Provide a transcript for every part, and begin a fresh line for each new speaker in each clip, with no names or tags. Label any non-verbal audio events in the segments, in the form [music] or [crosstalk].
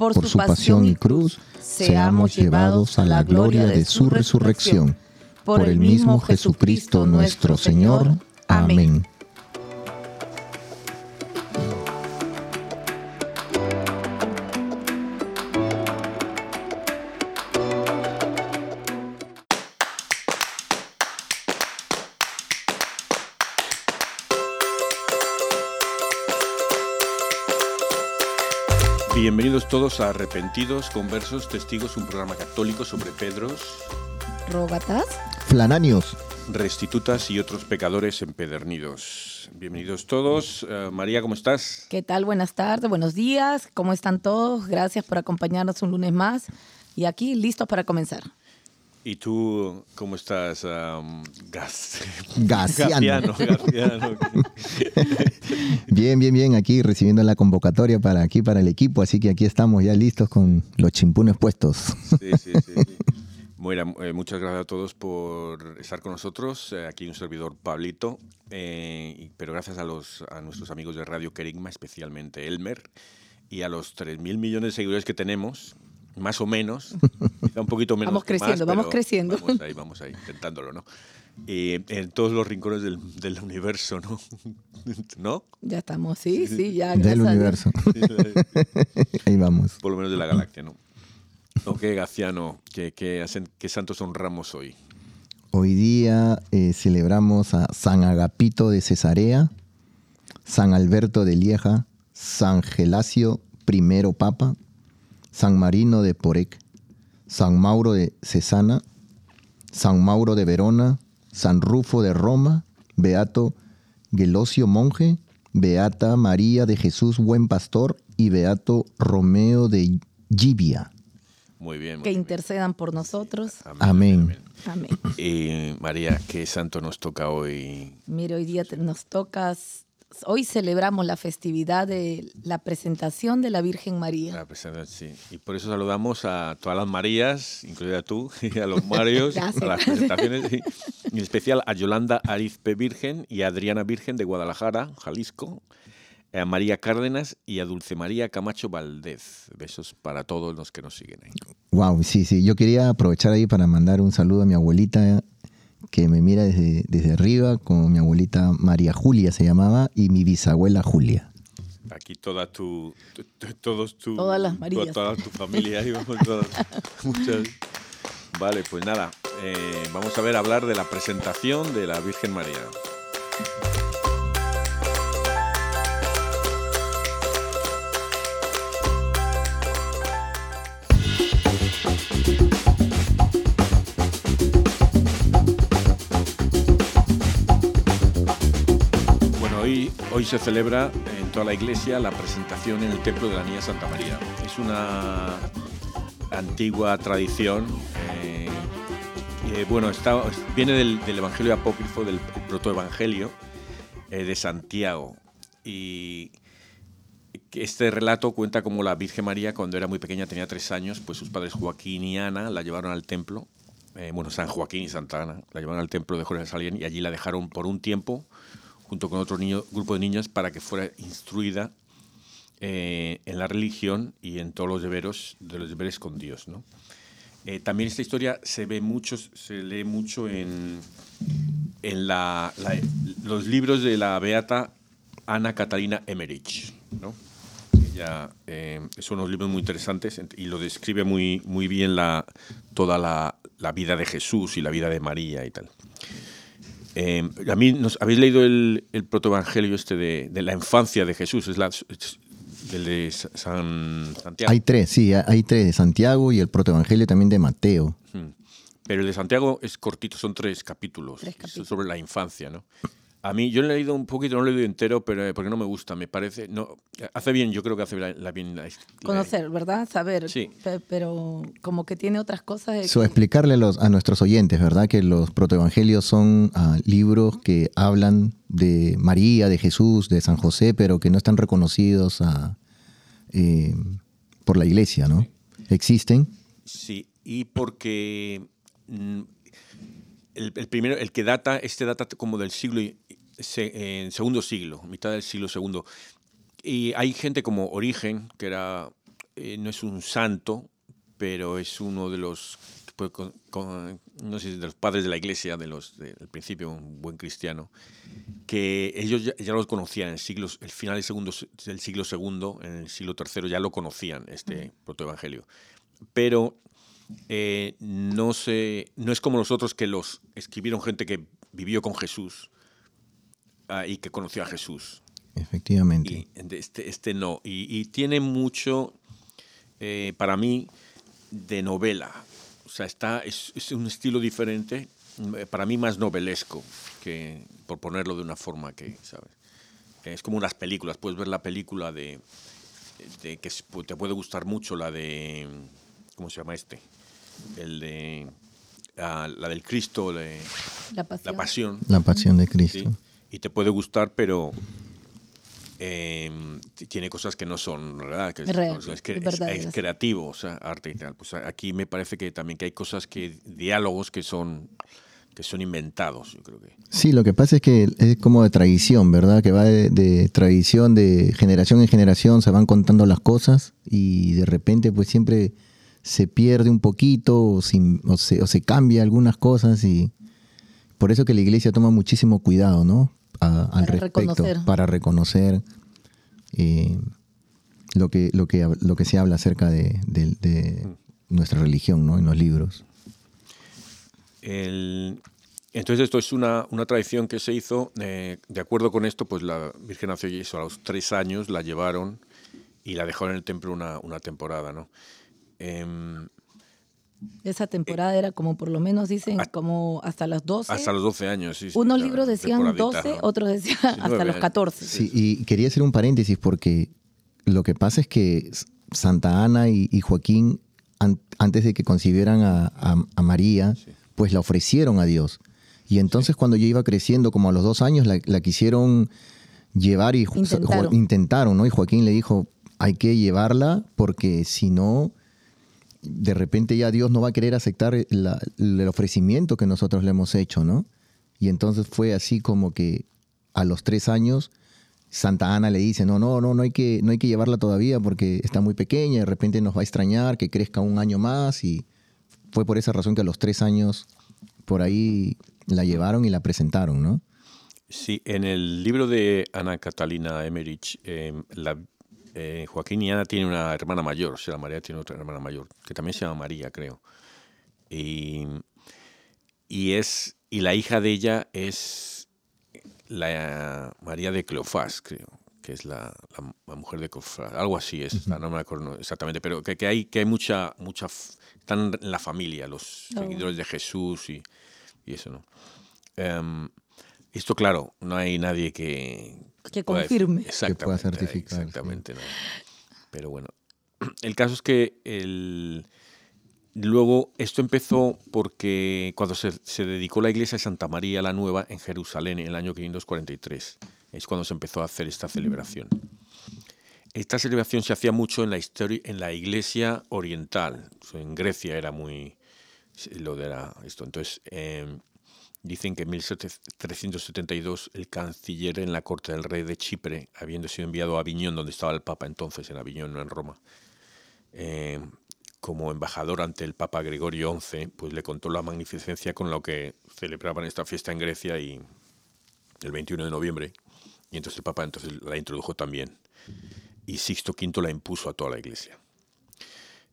por su pasión y cruz, seamos llevados a la gloria de su resurrección. Por el mismo Jesucristo nuestro Señor. Amén.
Todos a Arrepentidos, Conversos, Testigos, un programa católico sobre Pedros,
Rógatas,
Flananios,
restitutas y otros pecadores empedernidos. Bienvenidos todos. Eh, María, ¿cómo estás?
¿Qué tal? Buenas tardes, buenos días. ¿Cómo están todos? Gracias por acompañarnos un lunes más. Y aquí listos para comenzar.
¿Y tú cómo estás? Um, gas... [laughs]
Gaciano.
Gaciano, [laughs]
bien, bien, bien. Aquí recibiendo la convocatoria para aquí, para el equipo. Así que aquí estamos ya listos con los chimpunes puestos.
Sí, sí, sí. Bueno, eh, muchas gracias a todos por estar con nosotros. Eh, aquí un servidor Pablito, eh, pero gracias a, los, a nuestros amigos de Radio Kerigma, especialmente Elmer, y a los 3.000 millones de seguidores que tenemos, más o menos, [laughs] quizá un poquito menos.
Vamos
que más,
creciendo, vamos creciendo.
Vamos ahí, vamos ahí, intentándolo, ¿no? Eh, en todos los rincones del, del universo, ¿no? [laughs] ¿No?
Ya estamos, sí, sí, ya.
Del universo. Ahí vamos.
Por lo menos de la galaxia, ¿no? ¿O qué, Gaciano? ¿Qué, qué, ¿Qué santos honramos hoy?
Hoy día eh, celebramos a San Agapito de Cesarea, San Alberto de Lieja, San Gelasio I Papa, San Marino de Porec, San Mauro de Cesana, San Mauro de Verona, San Rufo de Roma, Beato Gelosio Monje, Beata María de Jesús Buen Pastor y Beato Romeo de Gibia.
Muy bien. muy
Que
bien.
intercedan por nosotros.
Amén.
Amén.
Y María, ¿qué santo nos toca hoy?
Mira, hoy día te- nos toca, hoy celebramos la festividad de la presentación de la Virgen María.
La presentación, sí. Y por eso saludamos a todas las Marías, incluida tú, [laughs] y a los Marios,
Gracias.
a las presentaciones, y en especial a Yolanda Arizpe Virgen y a Adriana Virgen de Guadalajara, Jalisco, a María Cárdenas y a Dulce María Camacho Valdez. Besos para todos los que nos siguen ahí.
Wow, sí, sí. Yo quería aprovechar ahí para mandar un saludo a mi abuelita que me mira desde, desde arriba, con mi abuelita María Julia se llamaba, y mi bisabuela Julia.
Aquí toda tu, tu- tu- todos tu,
Todas las
tu-
Marías.
toda tu familia. ahí vamos todas- [laughs] muchas. Vale, pues nada, eh, vamos a ver hablar de la presentación de la Virgen María. Hoy, se celebra en toda la iglesia la presentación en el templo de la Niña Santa María. Es una antigua tradición. eh, eh, bueno, viene del, Evangelio apócrifo, del protoevangelio eh, de Santiago. Y este relato cuenta como la Virgen María, cuando era muy pequeña, tenía tres años, pues sus padres Joaquín y Ana la llevaron al templo, eh, bueno, San Joaquín y Santa Ana, la llevaron al templo de Jerusalén y allí la dejaron por un tiempo, junto con otro niño, grupo de niñas, para que fuera instruida eh, en la religión y en todos los deberes, de los deberes con Dios. ¿no? Eh, también esta historia se ve mucho, se lee mucho en, en la, la- los libros de la beata Ana Catalina Emmerich. ¿no? Ella, eh, son unos libros muy interesantes y lo describe muy, muy bien la, toda la, la vida de Jesús y la vida de María y tal. Eh, a mí, ¿nos, ¿habéis leído el, el protoevangelio este de, de la infancia de Jesús? Es la, es del de Sa- San Santiago.
Hay tres, sí, hay tres de Santiago y el protoevangelio también de Mateo.
Mm. Pero el de Santiago es cortito, son tres capítulos,
Tres capítulos.
sobre la infancia, ¿no? A mí, yo lo he leído un poquito, no lo he leído entero, pero eh, porque no me gusta, me parece. No, hace bien, yo creo que hace la, la- bien la, la-
Conocer, ¿verdad? Saber.
Sí.
Pe- Pero como que tiene otras cosas. de
So,
que-
explicarle a, los, a nuestros oyentes, ¿verdad? Que los protoevangelios son ah, libros que hablan de María, de Jesús, de San José, pero que no están reconocidos eh, por la iglesia, ¿no? Existen.
Sí, y porque mm, el, el primero, el que data, este data como del siglo, se- eh, segundo siglo, mitad del siglo segundo. Y hay gente como Origen, que era, eh, no es un santo, pero es uno de los, pues, con- con- no sé, de los padres de la iglesia, de los, de- del principio, un buen cristiano, que ellos ya, ya los conocían en el, siglo, el final del, segundo, del siglo segundo, en el siglo tercero, ya lo conocían, este protoevangelio pero eh, no, se, no es como los otros que los escribieron gente que vivió con Jesús ah, y que conoció a Jesús.
Efectivamente.
Y este, este no. Y, y tiene mucho, eh, para mí, de novela. O sea, está, es, es un estilo diferente, mm, para mí más novelesco, que por ponerlo de una forma que, ¿sabes? Es como unas películas. Puedes ver la película de, de que es- te puede gustar mucho, la de, ¿cómo se llama este? El de, ah, la del Cristo, de,
La pasión.
la pasión.
La pasión de
¿sí? Y te puede gustar, pero eh, t- tiene cosas que no son ¿verdad? Que es,
Real,
o sea, es, que-
es
es-
verdaderas.
es creativo, o sea, arte y tal. Pues aquí me parece que también que hay cosas que, diálogos que son, que son inventados, yo creo que.
Sí, lo que pasa es que es como de tradición, ¿verdad? Que va de, de tradición, de generación en generación, se van contando las cosas y de repente pues siempre se pierde un poquito o, sin- o se, o se cambia algunas cosas y por eso que la iglesia toma muchísimo cuidado, ¿no? A- al
Para
respecto,
reconocer.
para reconocer eh, lo, que, lo, que, lo que se habla acerca de, de- de nuestra religión, ¿no? En los libros.
El- entonces esto es una, una tradición que se hizo, eh, de acuerdo con esto, pues la Virgen nació y eso, a los tres años la llevaron y la dejaron en el templo una, una temporada, ¿no? Em,
Esa temporada era como por lo menos dicen como hasta las 12.
hasta los 12 años, sí. sí,
Unos
ya,
libros decían
temporadita,
12,
¿no?
otros decían hasta los
años.
14.
Sí, y quería hacer un paréntesis porque lo que pasa es que Santa Ana y, y Joaquín, an- antes de que concibieran a, a- a María, pues la ofrecieron a Dios. Y entonces cuando yo iba creciendo, como a los dos años, la, la quisieron llevar y
Intentaron.
Jo- intentaron, ¿no? Y Joaquín le dijo, hay que llevarla porque si no, de repente ya Dios no va a querer aceptar la- el ofrecimiento que nosotros le hemos hecho, ¿no? Y entonces fue así como que a los tres años Santa Ana le dice, no, no, no, no hay que, no hay que llevarla todavía porque está muy pequeña, de repente nos va a extrañar, que crezca un año más y fue por esa razón que a los tres años por ahí la llevaron y la presentaron, ¿no?
Sí, en el libro de Ana Catalina Emmerich, eh, la, eh, Joaquín y Ana tienen una hermana mayor, o sea, María tiene otra hermana mayor, que también se llama María, creo. Y, y es, y la hija de ella es la María de Cleofás, creo, que es la, la- la mujer de Cleofás, algo así es, no me acuerdo exactamente, pero que, que hay, que hay mucha, mucha, están en la familia, los
Oh.
seguidores de Jesús y, y eso, ¿no? Em, esto, claro, no hay nadie que...
Que
pueda-
confirme.
Exactamente.
certificar, sí.
Exactamente. no. Pero bueno, [clears throat] el caso es que el... luego esto empezó porque cuando se, se dedicó la iglesia de Santa María la Nueva en Jerusalén en el año 543, es cuando se empezó a hacer esta celebración. esta celebración se hacía mucho en la, historia, en la iglesia oriental. En Grecia era muy lo de la, esto. Entonces, eh, dicen que en 1372 el canciller en la corte del rey de Chipre, habiendo sido enviado a Aviñón, donde estaba el Papa entonces, en Aviñón, no en Roma, eh, como embajador ante el Papa Gregorio XI, pues le contó la magnificencia con lo que celebraban esta fiesta en Grecia y el 21 de noviembre. Y entonces el Papa entonces la introdujo también. Y Sixto V la impuso a toda la iglesia.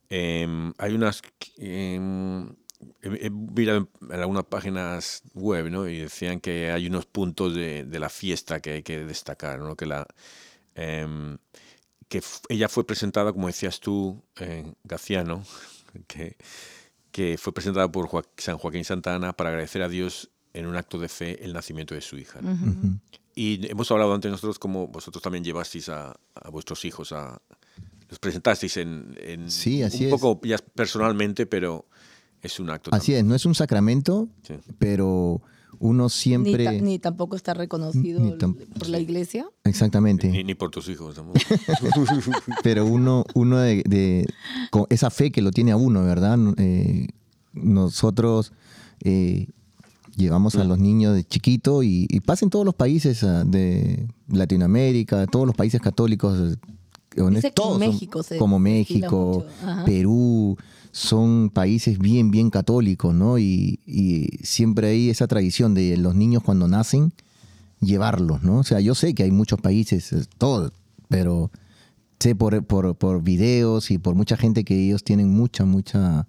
Em, hay unas... Em, he mirado en algunas páginas web ¿no? y decían que hay unos puntos de, de la fiesta que hay que destacar, ¿no? que la... Em, que ella fue presentada, como decías tú, eh, Gaciano, [laughs] que, que fue presentada por San Joaquín Santana para agradecer a Dios en un acto de fe el nacimiento de su hija. Y hemos hablado antes nosotros como vosotros también llevasteis a, a vuestros hijos a... Los presentasteis en, en
sí, así
un poco ya personalmente, pero es un acto.
Así es, no es un sacramento, sí. pero uno siempre...
Ni, ni, tampoco está reconocido por la iglesia.
Exactamente.
Ni, ni por tus hijos. [laughs]
Pero uno, uno de, de, con esa fe que lo tiene a uno, ¿verdad? Eh, nosotros eh, llevamos a los niños de chiquito y, y pasa en todos los países ah, de Latinoamérica, todos los países católicos.
Dice
todos
México
son, como México, Perú, son países bien, bien católicos, ¿no? Y, y, siempre hay esa tradición de los niños cuando nacen, llevarlos, ¿no? O sea, yo sé que hay muchos países, todo, pero sé por, por, por videos y por mucha gente que ellos tienen mucha, mucha,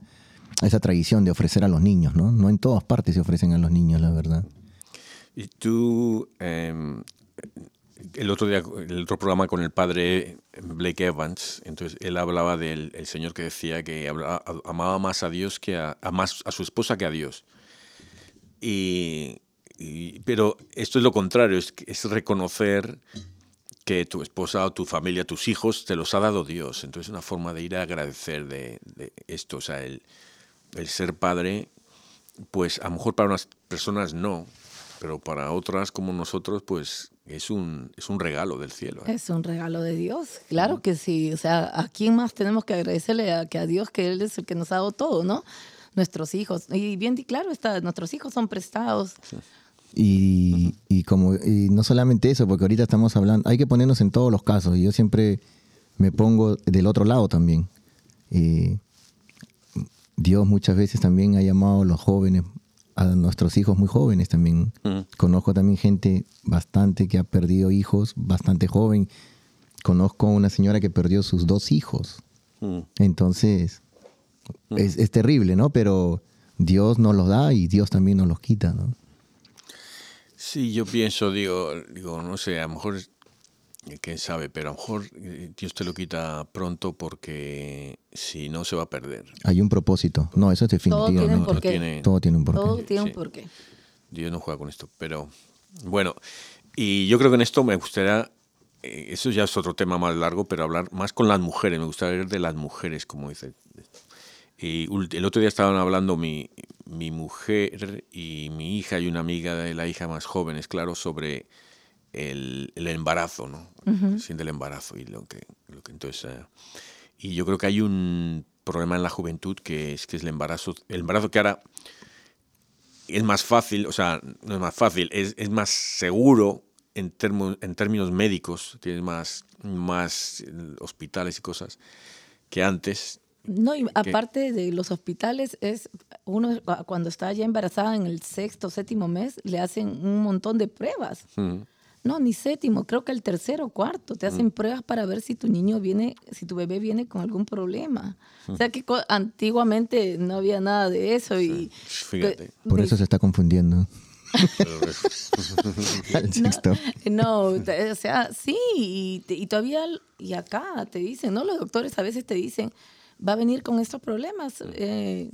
esa tradición de ofrecer a los niños, ¿no? No en todas partes se ofrecen a los niños, la verdad.
Y tú, eh, el otro día, el otro programa con el padre Blake Evans, entonces él hablaba del el señor que decía que amaba más a Dios que a, más a su esposa que a Dios. Y, pero esto es lo contrario, es, reconocer que tu esposa tu familia, tus hijos, te los ha dado Dios. Entonces es una forma de ir a agradecer de, de esto. O sea, el, el ser padre, pues a lo mejor para unas personas no, pero para otras como nosotros, pues es un, es un regalo del cielo.
¿eh? Es un regalo de Dios, claro que sí. O sea, ¿a quién más tenemos que agradecerle a, que a Dios que Él es el que nos ha dado todo, ¿no? Nuestros hijos. Y bien claro está, nuestros hijos son prestados. Sí.
Y, y, como y no solamente eso, porque ahorita estamos hablando, hay que ponernos en todos los casos. Y yo siempre me pongo del otro lado también. Eh, Dios muchas veces también ha llamado a los jóvenes a nuestros hijos muy jóvenes también. Mm. Conozco también gente bastante que ha perdido hijos bastante joven. Conozco una señora que perdió sus dos hijos. Mm. Entonces, mm. es, es, terrible, ¿no? Pero Dios nos los da y Dios también nos los quita, ¿no?
Sí, yo pienso, digo, digo, no sé, a lo mejor quién sabe, pero a lo mejor eh, Dios te lo quita pronto porque si no se va a perder.
Hay un propósito. No, eso es definitivamente.
Todo tiene un porqué.
Tiene, todo tiene un porqué.
Todo tiene un porqué. Sí.
Dios no juega con esto, pero bueno, y yo creo que en esto me gustaría, eh, eso ya es otro tema más largo, pero hablar más con las mujeres, me gustaría hablar de las mujeres, como dice. Y el otro día estaban hablando mi, mi mujer y mi hija y una amiga de la hija más joven, es claro, sobre el, el embarazo, ¿no? Uh -huh. Siente el embarazo y lo que, lo que entonces... Uh, y yo creo que hay un problema en la juventud que es que es el embarazo, el embarazo que ahora es más fácil, o sea, no es más fácil, es, es más seguro en, termo, en términos médicos, tienes más, más hospitales y cosas que antes.
No, y aparte de los hospitales, es uno cuando está ya embarazada en el sexto, séptimo mes, le hacen un montón de pruebas. Uh -huh. No, ni séptimo, creo que el tercero o cuarto. Te hacen mm. pruebas para ver si tu niño viene, si tu bebé viene con algún problema. Mm. O sea que antiguamente no había nada de eso. Y,
Fíjate.
Por eso se está confundiendo. [laughs]
no, no, o sea, sí, y, y, todavía, y acá te dicen, ¿no? Los doctores a veces te dicen, va a venir con estos problemas. Eh,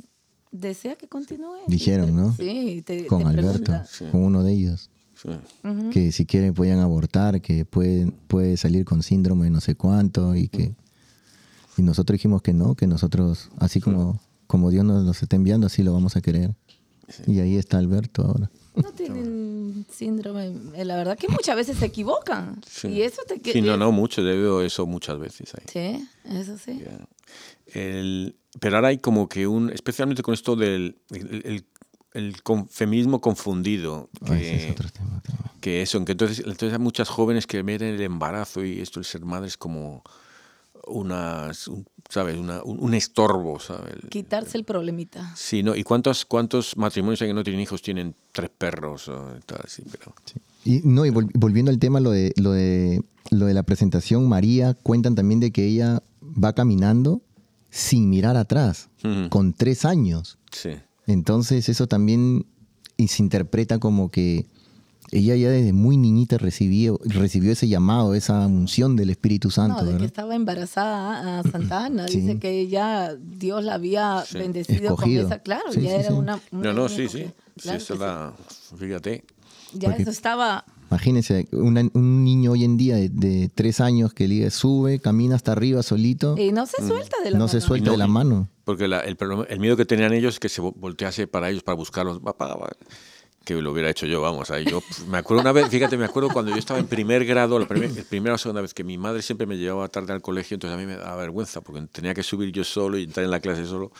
desea que continúe.
Dijeron, ¿no?
Sí, te,
con
te
Alberto, sí. con uno de ellos. Sí. Uh -huh. Que si quieren pueden abortar, que puede, puede salir con síndrome no sé cuánto y que... Y nosotros dijimos que no, que nosotros, así como, como Dios nos los está enviando, así lo vamos a querer. Sí. Y ahí está Alberto ahora.
No tienen síndrome. Eh, la verdad que muchas veces se equivocan.
Sí.
Y eso te
Sí, no, no, mucho, veo eso muchas veces ahí.
Sí, eso sí.
Ya. El- pero ahora hay como que un, especialmente con esto del el, el- el con- feminismo confundido, que,
Ah, ese es otro tema
que eso, que entonces, entonces hay muchas jóvenes que ven el embarazo y esto el ser madre es como unas, un- ¿sabes? Una- un, un estorbo, ¿sabes?
Quitarse el problemita.
Sí, ¿no? ¿Y cuántos, cuántos matrimonios hay que no tienen hijos tienen tres perros o tal, así, pero...
Y, no, y vol- volviendo al tema, lo de, lo, de, lo de la presentación, María, cuentan también de que ella va caminando sin mirar atrás, con tres años.
Sí.
Entonces eso también se interpreta como que ella ya desde muy niñita recibió, recibió ese llamado, esa unción del Espíritu Santo,
no, de que estaba embarazada a Santa Ana.
Sí.
Dice que ya Dios la había
Sí.
bendecido
Escogido.
con esa. Claro,
Sí,
ya
sí,
era
sí.
una, una
No, no, sí, sí.
Claro
eso la... Fíjate.
Ya
Porque-
eso estaba.
Imagínense, una- un niño hoy en día de, de tres años que le sube, camina hasta arriba solito,
Y no se suelta de la
no se
mano.
suelta
Y no-
de la mano.
Porque la- el, problema- el miedo que tenían ellos es que se vo- voltease para ellos para buscarlos. Que lo hubiera hecho yo, vamos. Ahí yo pf, me acuerdo una vez, fíjate, me acuerdo cuando yo estaba en primer grado, la, primer- la primera o segunda vez que mi madre siempre me llevaba tarde al colegio, entonces a mí me daba vergüenza porque tenía que subir yo solo y entrar en la clase solo.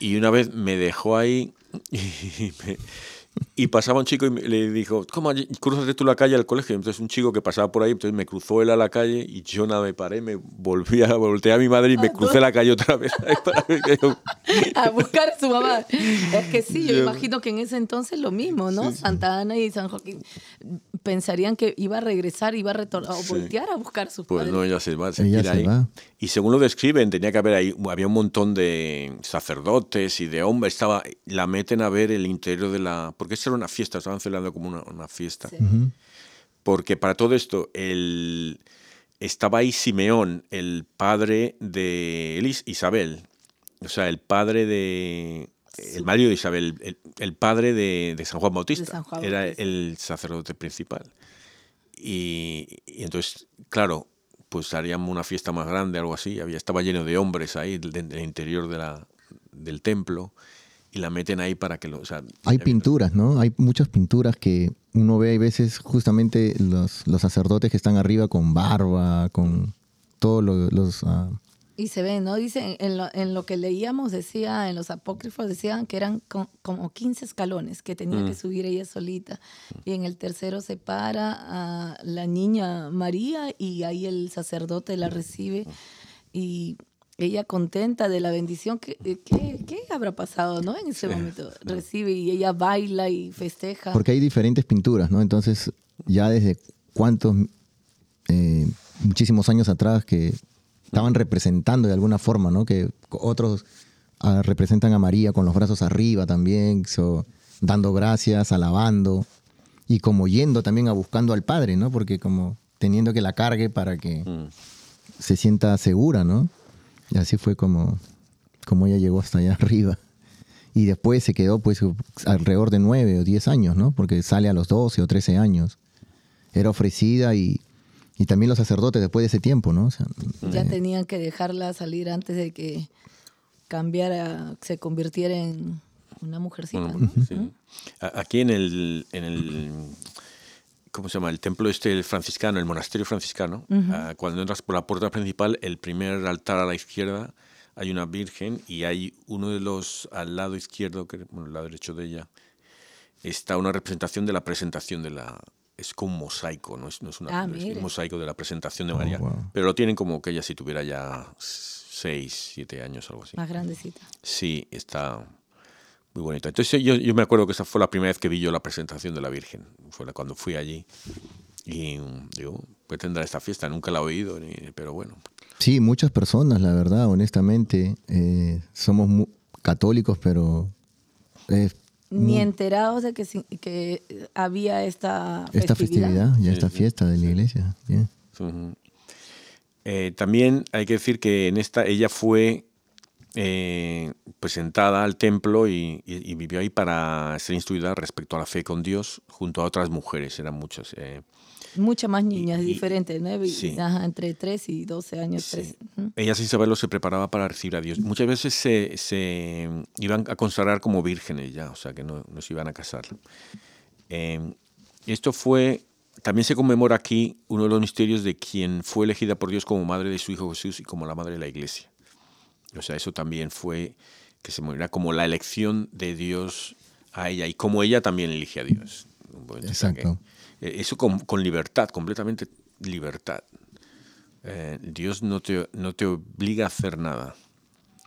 Y una vez me dejó ahí [laughs] y, me- y pasaba un chico y me- le dijo, ¿cómo cruzas tú la calle al colegio? Entonces un chico que pasaba por ahí, entonces me cruzó él a la calle y yo nada, me paré, me volví a volteé a mi madre y me
Ah,
crucé la calle otra vez. [laughs]
a buscar a su mamá. Es que sí, yo
Yo-
imagino que en ese entonces lo mismo, ¿no? Santa Ana y San Joaquín pensarían que iba a regresar, iba a retornar o
Sí.
voltear a buscar a sus
Pues
padres.
no, ella se va, se
Ella se
ahí.
va.
Y según lo describen, tenía que haber ahí, había un montón de sacerdotes y de hombres, estaba, la meten a ver el interior de la, porque esta era una fiesta, estaban celebrando como una, una fiesta.
Sí.
Porque para todo esto, el, estaba ahí Simeón, el padre de Elis, Isabel, o sea, el padre de, el marido de Isabel, el, el padre de, de San Juan Bautista,
San Juan
era
Bautista.
el sacerdote principal. Y, y entonces, claro, pues haríamos una fiesta más grande, algo así. Había, estaba lleno de hombres ahí del, del interior de la, del templo y la meten ahí para que lo... O sea,
Hay
había-
pinturas, ¿no? Hay muchas pinturas que uno ve, hay veces justamente los, los sacerdotes que están arriba con barba, con todos lo- los... ah,
Y se ve, ¿no? Dicen, en lo, en lo que leíamos, decía, en los apócrifos decían que eran co- como 15 escalones que tenía
Mm.
que subir ella solita. Y en el tercero se para a la niña María y ahí el sacerdote la recibe. Y ella contenta de la bendición, que qué, qué habrá pasado, no? En ese momento recibe y ella baila y festeja.
Porque hay diferentes pinturas, ¿no? Entonces, ya desde cuántos, eh, muchísimos años atrás que estaban representando de alguna forma, ¿no? Que otros ah, representan a María con los brazos arriba también, so, dando gracias, alabando y como yendo también a buscando al Padre, ¿no? Porque como teniendo que la cargue para que
Mm.
se sienta segura, ¿no? Y así fue como, como ella llegó hasta allá [laughs] arriba. Y después se quedó pues alrededor de nueve o diez años, ¿no? Porque sale a los 12 o 13 años. Era ofrecida y, y también los sacerdotes después de ese tiempo, ¿no? O sea,
Ya
eh,
tenían que dejarla salir antes de que cambiara, se convirtiera en una mujercita. ¿no?
sí. Aquí en el, en el, ¿cómo se llama? El templo este el franciscano, el monasterio franciscano, ah, cuando entras por la puerta principal, el primer altar a la izquierda hay una virgen y hay uno de los al lado izquierdo, que, bueno, al lado derecho de ella, está una representación de la presentación de la... Es como un mosaico, no es, no es, una,
Ah,
es un mosaico de la presentación de
Oh,
María,
wow.
pero lo tienen como que ella si tuviera ya seis, siete años, algo así.
Más grandecita.
Sí, está muy bonito. Entonces yo, yo me acuerdo que esa fue la primera vez que vi yo la presentación de la Virgen. Fue cuando fui allí. Y mm, digo, pues tendrá esta fiesta. Nunca la he oído, ni- pero bueno.
Sí, muchas personas, la verdad, honestamente, eh, somos católicos, pero eh,
Ni enterados de que, que había esta festividad.
esta festividad, ya
Sí,
esta
sí,
fiesta de la iglesia. yeah.
Eh, también hay que decir que en esta ella fue eh, presentada al templo y, y- y vivió ahí para ser instruida respecto a la fe con Dios junto a otras mujeres, eran muchas. eh,
Muchas más niñas
Y-
diferentes, ¿no? Y-
sí.
ajá, entre 3 y 12 años.
Sí.
13. Ujú.
Ella sin saberlo se preparaba para recibir a Dios. Muchas veces se, se iban a consagrar como vírgenes ya, o sea que no, no se iban a casar. Eh, esto fue, también se conmemora aquí uno de los misterios de quien fue elegida por Dios como madre de su Hijo Jesús y como la madre de la iglesia. O sea, eso también fue que se morirá como la elección de Dios a ella y como ella también elige a Dios.
Exacto.
Eh, eso con, libertad, completamente libertad. Eh, Dios no te, no te obliga a hacer nada.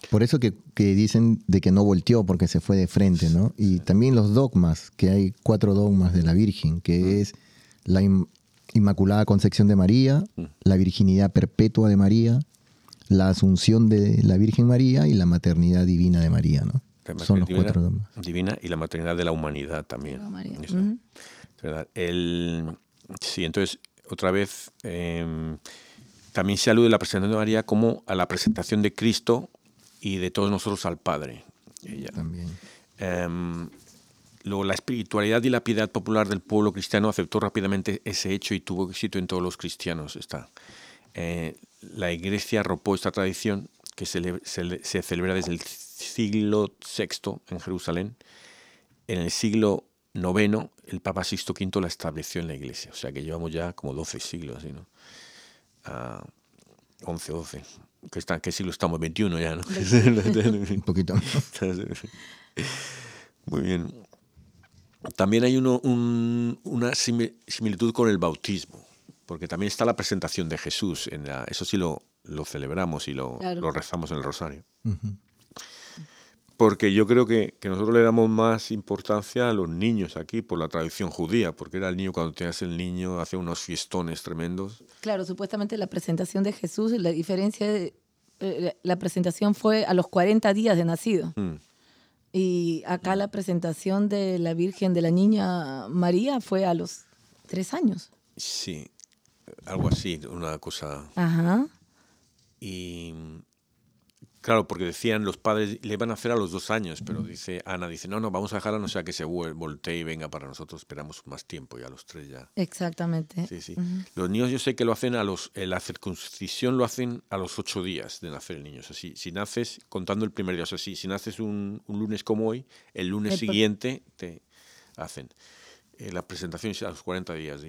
Por eso que, dicen de que no volteó porque se fue de frente, ¿no? Y también los dogmas, que hay cuatro dogmas de la Virgen, que es la Inmaculada Concepción de María, la virginidad perpetua de María, la asunción de la Virgen María y la maternidad divina de María, ¿no?
Son los cuatro dogmas. Divina y la maternidad de la humanidad también. El, sí, entonces, otra vez, em, también se alude la presentación de María como a la presentación de Cristo y de todos nosotros al Padre. Ella.
También.
Em, luego, la espiritualidad y la piedad popular del pueblo cristiano aceptó rápidamente ese hecho y tuvo éxito en todos los cristianos. Está. Eh, la Iglesia arropó esta tradición que se, se, celebra desde el siglo VI en Jerusalén. En el siglo IX, el Papa Sixto V la estableció en la Iglesia. O sea que llevamos ya como 12 siglos, ¿no? 11, 12. ¿Qué, está, ¿Qué siglo estamos? 21 ya, ¿no? [laughs]
Un poquito.
Muy bien. También hay uno, una similitud con el bautismo, porque también está la presentación de Jesús. En la, eso sí lo, lo celebramos y lo, lo, rezamos en el rosario porque yo creo que, nosotros le damos más importancia a los niños aquí por la tradición judía, porque era el niño cuando tenías el niño hace unos fiestones tremendos.
Claro, supuestamente la presentación de Jesús, la diferencia de eh, la presentación fue a los 40 días de nacido. Mm. Y acá la presentación de la Virgen de la Niña María fue a los tres años.
Sí, algo así, una cosa.
Ajá.
Y Claro, porque decían los padres, le iban a hacer a los dos años, pero dice Ana, dice, no, no, vamos a dejarla, no sea que se voltee y venga para nosotros, esperamos más tiempo y a los tres ya.
Exactamente.
Sí, sí. Los niños yo sé que lo hacen a los, eh, la circuncisión lo hacen a los ocho días de nacer el niño. O sea, si, naces, contando el primer día, o sea, si, si naces un, lunes como hoy, el lunes siguiente te hacen. Eh, la presentación es a los 40 días.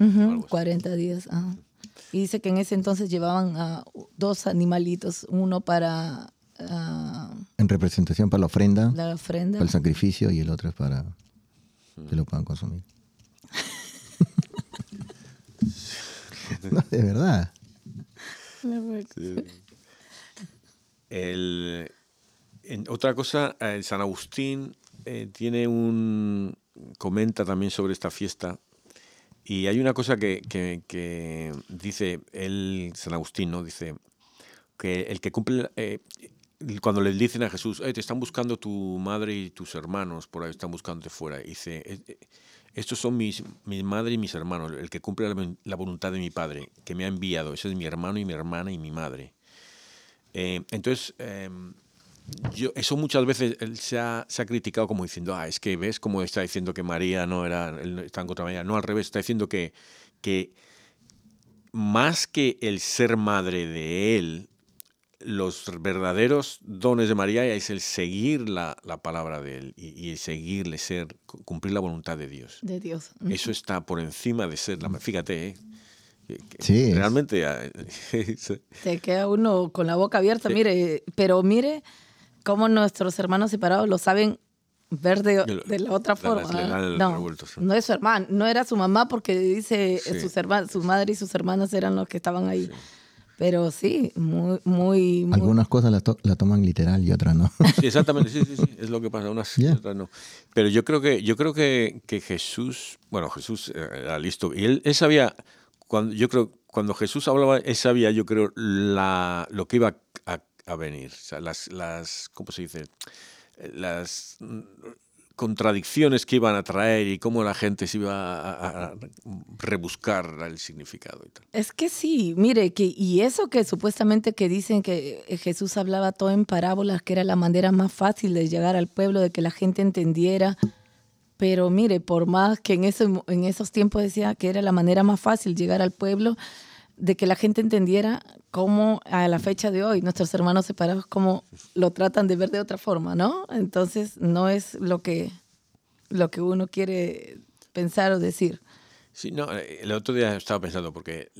40 días, Y dice que en ese entonces llevaban a dos animalitos, uno para Ah,
en representación para la ofrenda,
la ofrenda,
para el sacrificio y el otro es para que lo puedan consumir. [laughs] no, de verdad.
El, otra cosa, el San Agustín eh, tiene un comenta también sobre esta fiesta. Y hay una cosa que, que, dice el San Agustín, ¿no? Dice que el que cumple eh, cuando le dicen a Jesús, te están buscando tu madre y tus hermanos, por ahí están buscándote fuera, dice, eh, eh, estos son mis, mi madre y mis hermanos, el que cumple la, voluntad de mi padre, que me ha enviado, ese es mi hermano y mi hermana y mi madre. Eh, entonces, em, yo, eso muchas veces él se ha, se ha, criticado como diciendo, ah, es que ves cómo está diciendo que María no era, él está en contra de María. No, al revés, está diciendo que, que más que el ser madre de él, los verdaderos dones de María es el seguir la, palabra de Él y, el seguirle, ser, cumplir la voluntad de Dios.
De Dios.
Eso está por encima de ser la... Fíjate, ¿eh?
sí,
realmente... Ah, [laughs]
Te queda uno con la boca abierta, mire, pero mire cómo nuestros hermanos separados lo saben ver de, la otra forma. no, no es su hermano, no era su mamá porque dice sus hermanos, su madre y sus hermanas eran los que estaban ahí. Pero sí, muy, muy...
Algunas cosas la, la, toman literal y otras no.
Sí, exactamente, sí, sí, sí, es lo que pasa, unas otras no. Pero yo creo que, yo creo que, que Jesús, bueno, Jesús era listo, y él, él, sabía, cuando, yo creo, cuando Jesús hablaba, él sabía, yo creo, la, lo que iba a, a venir, o sea, las, las, ¿cómo se dice? Las contradicciones que iban a traer y cómo la gente se iba a, rebuscar el significado.
Es que sí, mire, que, y eso que supuestamente que dicen que Jesús hablaba todo en parábolas, que era la manera más fácil de llegar al pueblo, de que la gente entendiera. Pero mire, por más que en, eso, en esos tiempos decía que era la manera más fácil llegar al pueblo, de que la gente entendiera cómo a la fecha de hoy nuestros hermanos separados cómo lo tratan de ver de otra forma, ¿no? Entonces no es lo que, lo que uno quiere pensar o decir.
Sí, no, eh, el otro día estaba pensando, porque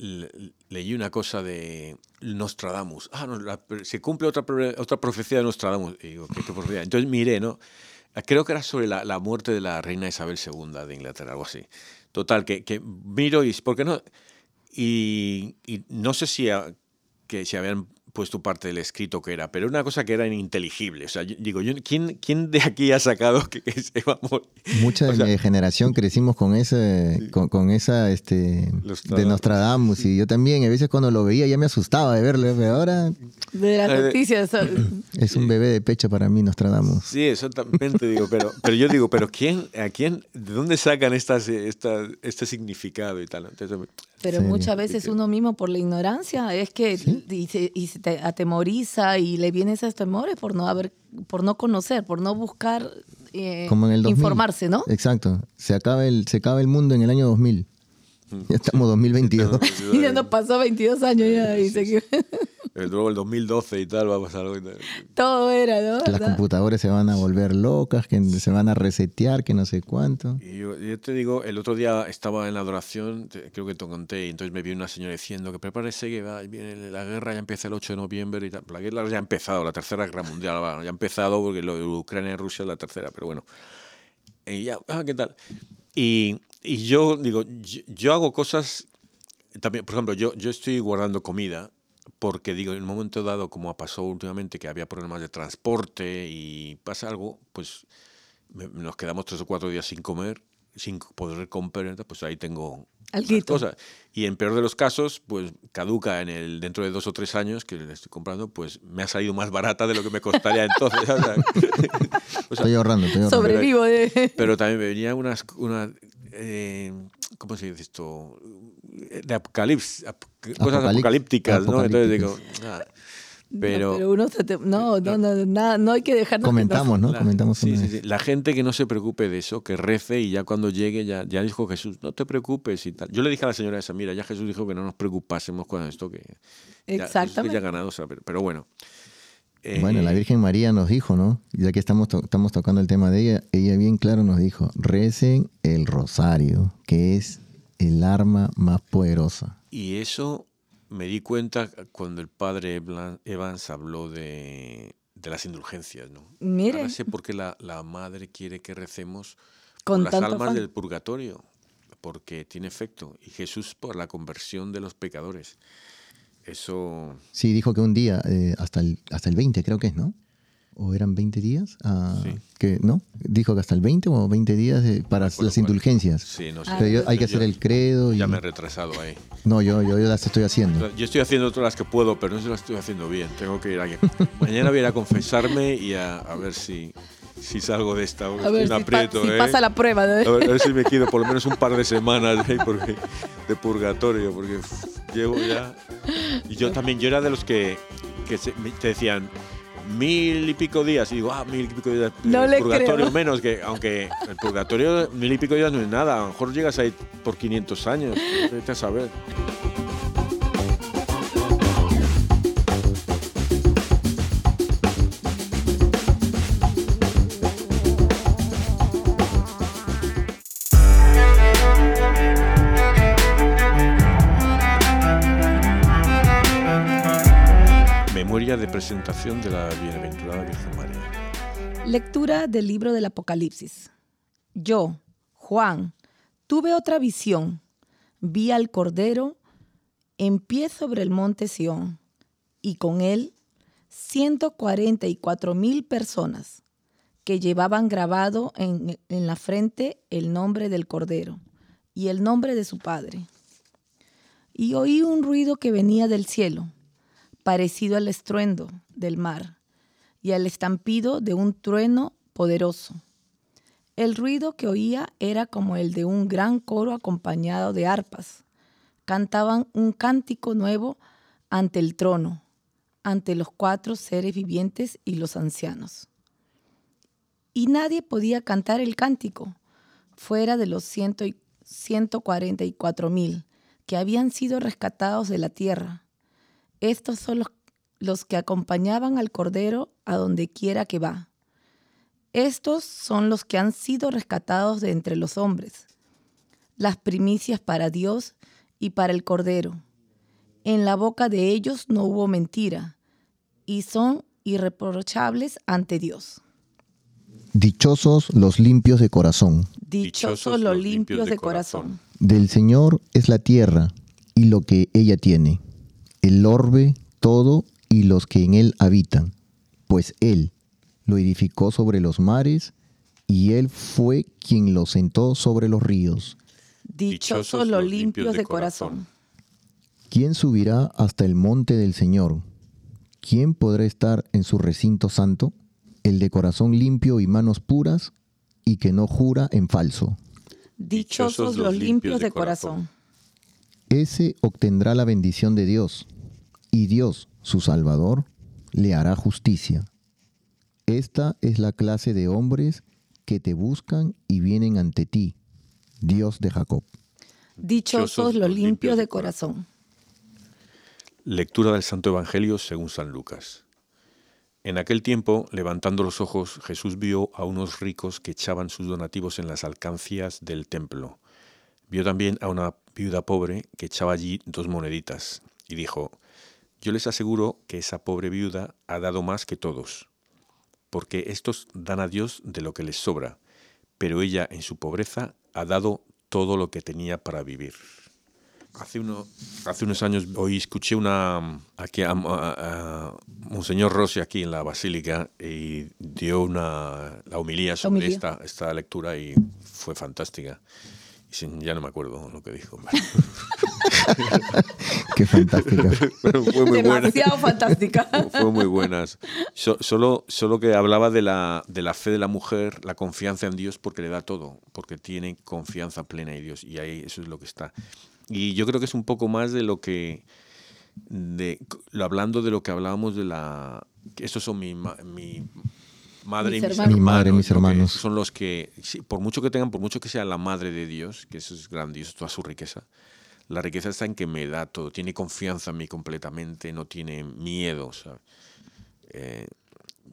leí una cosa de Nostradamus. Ah, no, se cumple otra, otra profecía de Nostradamus. Y digo, ¿qué, profecía? Entonces miré, ¿no? Creo que era sobre la, la, muerte de la reina Isabel II de Inglaterra, algo así. Total, que, que miro y, ¿por qué no? Y, y no sé si, que si habían puesto parte del escrito que era, pero una cosa que era ininteligible. O sea, digo, yo, ¿quién, ¿quién de aquí ha sacado que, se va a morir?
Mucha de mi generación crecimos con ese, con, esa este de Nostradamus y yo también, a veces cuando lo veía ya me asustaba de verlo, pero ahora...
De las noticias. [clears throat]
Es un bebé de pecho para mí Nostradamus.
Sí, exactamente, digo, pero, pero yo digo, pero ¿quién, a quién, de dónde sacan estas, esta, este significado y tal? Entonces,
pero muchas veces uno mismo por la ignorancia es que y, se, y, se, te atemoriza y le vienen esos temores por no haber, por no conocer, por no buscar eh, informarse, ¿no?
Exacto. Se acaba el, se acaba el mundo en el año 2000. Ya estamos 2022.
y [laughs] ya nos pasó 22 años ya. Y
luego el 2012 y tal va a pasar algo.
Todo era, ¿no?
Las computadoras se van a volver locas, que se van a resetear, que no sé cuánto.
Y yo, te digo, el otro día estaba en la adoración, creo que te conté, y entonces me vio una señora diciendo que prepárese que va, viene la guerra ya empieza el 8 de noviembre y tal. La guerra ya ha empezado, la tercera guerra mundial ya ha empezado porque lo de Ucrania y Rusia es la tercera, pero bueno. Y ya, ah, ¿qué tal? Y, y yo digo, yo, yo hago cosas también, por ejemplo, yo, yo estoy guardando comida porque digo, en un momento dado, como pasado últimamente, que había problemas de transporte y pasa algo, pues nos quedamos tres o cuatro días sin comer, sin poder comprar, pues ahí tengo cosas. Y en peor de los casos, pues caduca en el dentro de dos o tres años que le estoy comprando, pues me ha salido más barata de lo que me costaría [laughs] entonces.
estoy [laughs] ahorrando, estoy ahorrando.
Sobrevivo de... [laughs]
Pero también me venía unas, una, eh, ¿cómo se dice esto? De apocalipsis, cosas apocalípticas, ¿no? Entonces digo, ah, pero,
no, uno no, no, no, no, hay que dejar
Comentamos, ¿no? Comentamos.
Sí, sí, sí. La gente que no se preocupe de eso, que rece y ya cuando llegue, ya, ya dijo Jesús, no te preocupes y tal. Yo le dije a la señora esa, mira, ya Jesús dijo que no nos preocupásemos con esto, que
Exactamente.
ya, ya ganado, pero bueno.
bueno, la eh, Virgen María nos dijo, ¿no? Ya que estamos, estamos tocando el tema de ella, ella bien claro nos dijo, recen el rosario, que es el arma más poderosa.
Y eso me di cuenta cuando el padre Evans habló de, las indulgencias, ¿no?
Mire.
Ahora sé por qué la, madre quiere que recemos Con por las almas del purgatorio, porque tiene efecto. Y Jesús por la conversión de los pecadores. Eso...
Sí, dijo que un día, eh, hasta, el, hasta el 20 creo que es, ¿no? O eran 20 días, ah, que no, dijo que hasta el 20 o 20 días para las indulgencias.
Sí, no
sé. hay que hacer el credo.
Ya me he retrasado ahí.
No, yo, yo, las estoy haciendo.
Yo estoy haciendo todas las que puedo, pero no se las estoy haciendo bien. Tengo que ir a... Mañana voy a ir a confesarme y a, ver si, si salgo de esta.
A ver si, aprieto, ¿eh? pasa la prueba.
A, ver, si me quedo por lo menos un par de semanas ¿eh? porque, de purgatorio, porque llevo ya... Y yo también, yo era de los que, que te decían mil y pico días. Y digo, ah, mil y pico días.
No
el
le
purgatorio menos, que aunque el purgatorio, mil y pico días no es nada. A lo mejor llegas ahí por 500 años. Vete a saber. De presentación de la Bienaventurada Virgen María.
Lectura del libro del Apocalipsis. Yo, Juan, tuve otra visión. Vi al Cordero en pie sobre el monte Sión, y con él 144 mil personas que llevaban grabado en, en la frente el nombre del Cordero y el nombre de su Padre. Y oí un ruido que venía del cielo parecido al estruendo del mar y al estampido de un trueno poderoso. El ruido que oía era como el de un gran coro acompañado de arpas. Cantaban un cántico nuevo ante el trono, ante los cuatro seres vivientes y los ancianos. Y nadie podía cantar el cántico fuera de los ciento y 144 mil que habían sido rescatados de la tierra estos son los, que acompañaban al Cordero a donde quiera que va. Estos son los que han sido rescatados de entre los hombres. las primicias para Dios y para el Cordero. En la boca de ellos no hubo mentira, y son irreprochables ante Dios.
Dichosos los limpios de corazón.
Dichosos los limpios de corazón.
Del Señor es la tierra y lo que ella tiene, el orbe, todo y los que en él habitan, pues Él lo edificó sobre los mares y Él fue quien lo sentó sobre los ríos.
Dichosos los limpios de corazón.
¿Quién subirá hasta el monte del Señor? ¿Quién podrá estar en su recinto santo? el de corazón limpio y manos puras, y que no jura en falso.
Dichosos los limpios de corazón.
Ese obtendrá la bendición de Dios, y Dios, su Salvador, le hará justicia. Esta es la clase de hombres que te buscan y vienen ante ti, Dios de Jacob.
Dichosos los limpios de corazón.
Lectura del Santo Evangelio según San Lucas. En aquel tiempo, levantando los ojos, Jesús vio a unos ricos que echaban sus donativos en las alcancias del templo. Vio también a una viuda pobre que echaba allí dos moneditas, y dijo, Yo les aseguro que esa pobre viuda ha dado más que todos, porque estos dan a Dios de lo que les sobra, pero ella en su pobreza ha dado todo lo que tenía para vivir. Hace, uno, hace unos años hoy escuché una aquí a, Monseñor Rossi aquí en la Basílica y dio una la homilía sobre esta, esta lectura y fue fantástica. Ya no me acuerdo lo que dijo. [laughs]
Qué fantástica.
fue muy Demasiado fantástica. [laughs]
fue muy buenas. solo, solo que hablaba de la, de la fe de la mujer, la confianza en Dios porque le da todo, porque tiene confianza plena en Dios y ahí eso es lo que está. Y yo creo que es un poco más de lo que, de, hablando de lo que hablábamos de la... Estos son mi, mi madre
y mis hermanos. Mi madre, mis hermanos.
Son los que, por mucho que tengan, por mucho que sea la madre de Dios, que eso es grandioso, toda su riqueza, la riqueza está en que me da todo, tiene confianza en mí completamente, no tiene miedo, ¿sabes? Eh,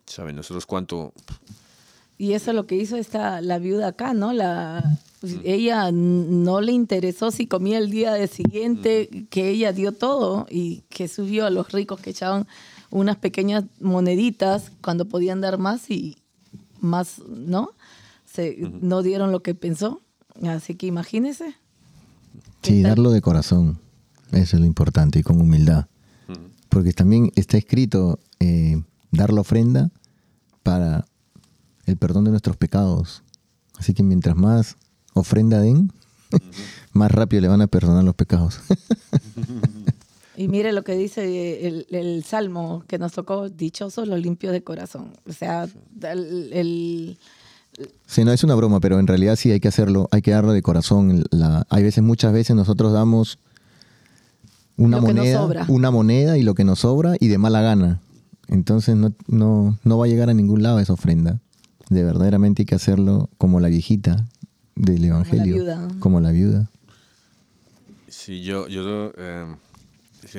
¿Saben? Nosotros cuánto...
Y eso es lo que hizo esta, la viuda acá, ¿no? La, pues, ella no le interesó si comía el día de siguiente, que ella dio todo y que subió a los ricos que echaban unas pequeñas moneditas cuando podían dar más y más, ¿no? Se, No dieron lo que pensó. Así que imagínese.
Sí, darlo de corazón. Eso es lo importante y con humildad. Porque también está escrito eh, dar la ofrenda para el perdón de nuestros pecados. Así que mientras más ofrenda den, [laughs] más rápido le van a perdonar los pecados. [laughs]
y mire lo que dice el, salmo que nos tocó, dichosos los limpios de corazón. O sea, el,
Sí, no es una broma, pero en realidad sí hay que hacerlo, hay que darlo de corazón. La, hay veces, muchas veces nosotros damos una moneda, una moneda y lo que nos sobra y de mala gana. Entonces no, no, no va a llegar a ningún lado esa ofrenda. De verdaderamente hay que hacerlo como la viejita, del Evangelio. Como la viuda.
Sí, yo, yo eh,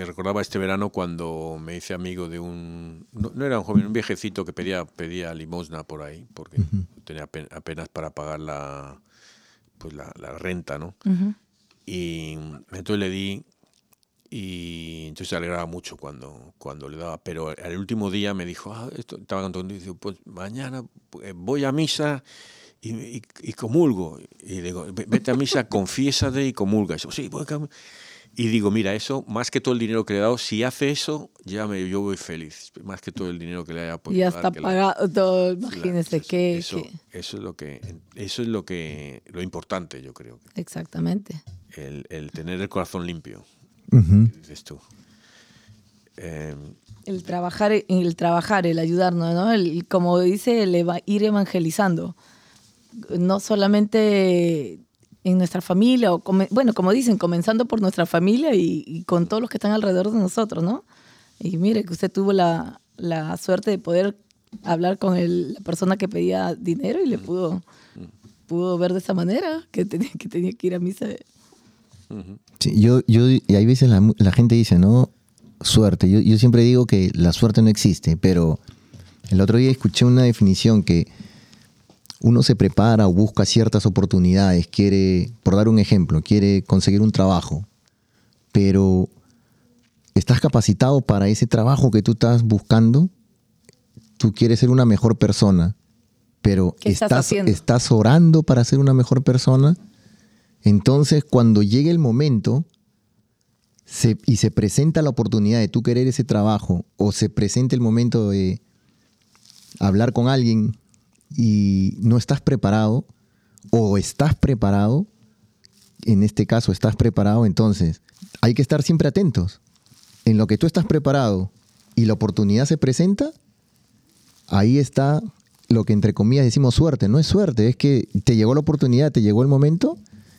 recordaba este verano cuando me hice amigo de un... No, era un joven, un viejecito que pedía, pedía limosna por ahí, porque tenía apenas para pagar la, pues la, renta, ¿no? Y entonces le di y entonces se alegraba mucho cuando, cuando le daba. Pero el último día me dijo, ah, esto, estaba contando, y dice, pues mañana eh, voy a misa y, comulgo. Y digo, vete a misa, confiésate y comulga. Y, y digo, mira, eso, más que todo el dinero que le he dado, si hace eso, ya me, yo voy feliz. Más que todo el dinero que le haya
podido Ya está pagado todo, imagínese que,
eso, eso, es lo que, eso es lo que, lo importante, yo creo.
Exactamente.
El, el tener el corazón limpio. Dices tú.
Em, el trabajar, el trabajar, el ayudarnos, ¿no? El, como dice, el ir evangelizando no solamente en nuestra familia, o bueno, como dicen, comenzando por nuestra familia y, con todos los que están alrededor de nosotros, ¿no? Y mire que usted tuvo la, suerte de poder hablar con la persona que pedía dinero y le pudo, pudo ver de esa manera que tenía que, tenía que ir a misa.
Sí, yo, yo, y hay veces la, la gente dice, ¿no? Suerte. Yo, yo siempre digo que la suerte no existe, pero el otro día escuché una definición que uno se prepara o busca ciertas oportunidades, quiere, por dar un ejemplo, quiere conseguir un trabajo, pero ¿estás capacitado para ese trabajo que tú estás buscando? Tú quieres ser una mejor persona, pero estás, estás, orando para ser una mejor persona. Entonces, cuando llegue el momento y se presenta la oportunidad de tú querer ese trabajo, o se presenta el momento de hablar con alguien y no estás preparado o estás preparado, en este caso estás preparado, entonces hay que estar siempre atentos. En lo que tú estás preparado y la oportunidad se presenta, ahí está lo que entre comillas decimos suerte. No es suerte, es que te llegó la oportunidad, te llegó el momento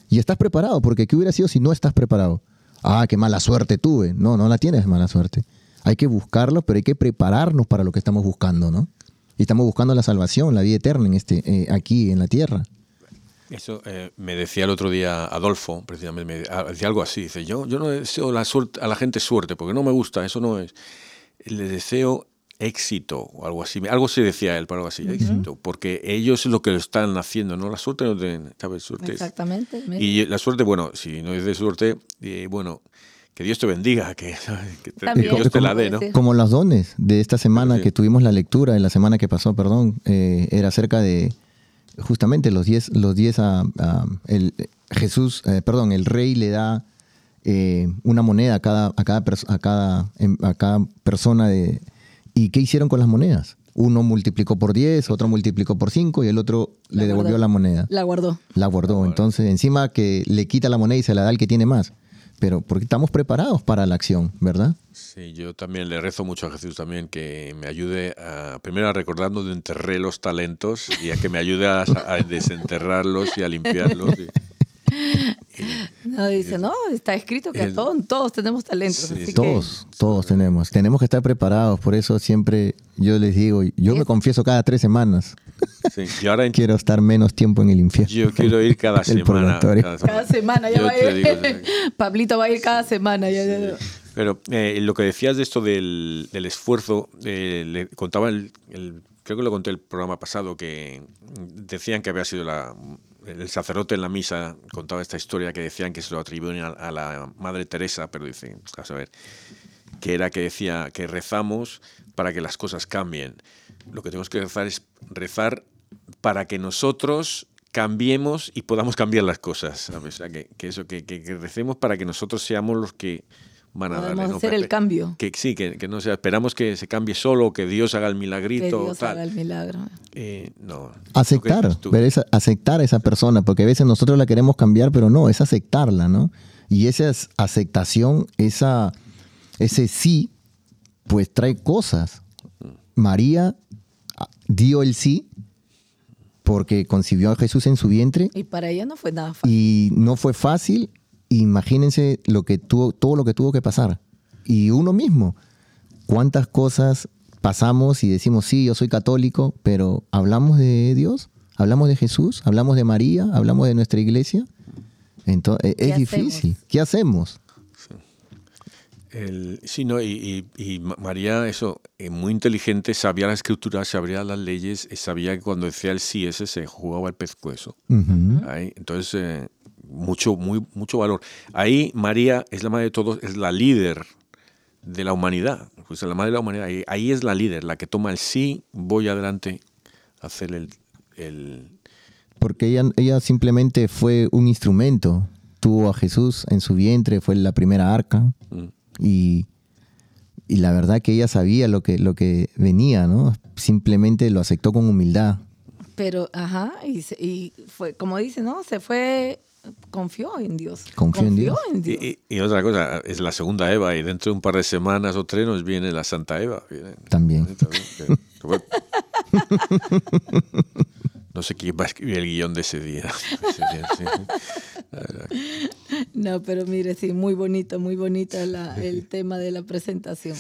y estás preparado, porque ¿qué hubiera sido si no estás preparado? Ah, qué mala suerte tuve. No, no la tienes mala suerte. Hay que buscarlo, pero hay que prepararnos para lo que estamos buscando, ¿no? Y estamos buscando la salvación, la vida eterna en este, eh, aquí en la tierra.
Eso eh, me decía el otro día Adolfo, precisamente, me decía algo así. Dice, yo, yo no deseo la suerte, a la gente suerte, porque no me gusta, eso no es. Le deseo éxito o algo así. Algo se decía él, para algo así, éxito, porque ellos es lo que lo están haciendo, ¿no? La suerte no tienen, ¿sabes? Suerte
Exactamente.
Y la suerte, bueno, si no es de suerte, eh, bueno, que Dios te bendiga, que, [laughs]
Dios te la dé, ¿no? Como los dones de esta semana que tuvimos la lectura, en la semana que pasó, perdón, eh, era acerca de justamente los 10 los diez a, el, Jesús, eh, perdón, el rey le da eh, una moneda a cada, a cada, a cada, em, a cada persona de... ¿Y qué hicieron con las monedas? Uno multiplicó por 10, otro multiplicó por 5 y el otro le devolvió la moneda.
La guardó.
La guardó. Entonces, encima que le quita la moneda y se la da al que tiene más pero porque estamos preparados para la acción, ¿verdad?
Sí, yo también le rezo mucho a Jesús también que me ayude a, primero a recordando de enterré los talentos y a que me ayude a, desenterrarlos y a limpiarlos.
no, dice, no, está escrito que todos, todos tenemos talentos.
todos, todos tenemos. Tenemos que estar preparados, por eso siempre yo les digo, yo me confieso cada tres semanas. Sí, ahora quiero estar menos tiempo en el infierno.
Yo quiero ir cada [laughs] semana.
Cada semana, ya va a ir. [laughs] Pablito va a ir cada semana.
Pero eh, lo que decías de esto del, esfuerzo, eh, le contaba el, creo que lo conté el programa pasado, que decían que había sido la, el sacerdote en la misa, contaba esta historia que decían que se lo atribuían a, la Madre Teresa, pero dicen, a saber, que era que decía que rezamos para que las cosas cambien. Lo que tenemos que rezar es rezar para que nosotros cambiemos y podamos cambiar las cosas. O sea, que, eso, que, que, recemos para que nosotros seamos los que van a
Podemos hacer el cambio.
Que sí, que, no sea, esperamos que se cambie solo, que Dios haga el milagrito.
Que Dios haga el milagro.
Eh, no.
Aceptar, pero es aceptar a esa persona, porque a veces nosotros la queremos cambiar, pero no, es aceptarla, ¿no? Y esa aceptación, esa, ese sí, pues trae cosas. María dio el sí porque concibió a Jesús en su vientre.
Y para ella no fue nada fácil.
Y no fue fácil. Imagínense lo que tuvo, todo lo que tuvo que pasar. Y uno mismo, cuántas cosas pasamos y decimos, sí, yo soy católico, pero ¿hablamos de Dios? ¿Hablamos de Jesús? ¿Hablamos de María? ¿Hablamos de nuestra iglesia? Entonces, es difícil. ¿Qué hacemos?
El, sí, no, y, María, eso, eh, muy inteligente, sabía la escritura, sabía las leyes, y sabía que cuando decía el sí ese se jugaba el pescuezo. Entonces, eh, mucho, muy, mucho valor. Ahí María es la madre de todos, es la líder de la humanidad. Pues la madre de la humanidad, ahí, es la líder, la que toma el sí, voy adelante a hacer el...
Porque ella, ella simplemente fue un instrumento. Tuvo a Jesús en su vientre, fue la primera arca. Mm. Y, la verdad que ella sabía lo que, lo que venía, ¿no? Simplemente lo aceptó con humildad.
Pero, ajá, y, fue, como dice, ¿no? Se fue, confió en Dios.
Confió, en Dios.
Y, otra cosa, es la segunda Eva, y dentro de un par de semanas o tres nos viene la Santa Eva.
También. [laughs]
No sé quién va a escribir el guion de ese día. [laughs]
No, pero mire, sí, muy bonito, muy bonito el tema de la presentación.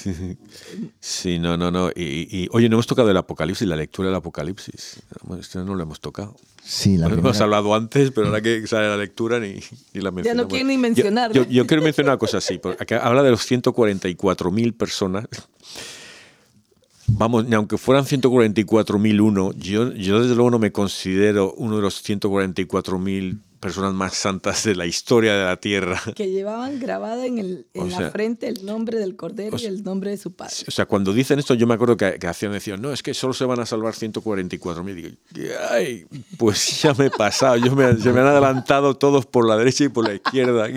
Sí, no, no, no. Y, oye, no hemos tocado el Apocalipsis, la lectura del Apocalipsis. Este no lo hemos tocado.
Sí, la
Hemos hablado antes, pero ahora que sale la lectura ni, la mencionamos.
Ya no quiero ni mencionar.
Yo, yo, quiero mencionar una cosa así. Porque habla de los 144.000 personas vamos, ni aunque fueran 144.001, yo, yo desde luego no me considero uno de los 144.000 personas más santas de la historia de la tierra. [laughs]
Que llevaban grabada en, el, en la frente el nombre del Cordero y el nombre de su padre.
O sea, cuando dicen esto, yo me acuerdo que, que hacían, decían, no, es que solo se van a salvar 144.000. Digo, ay, pues [laughs] ya me he pasado, yo me, se me han adelantado todos por la derecha y por la izquierda.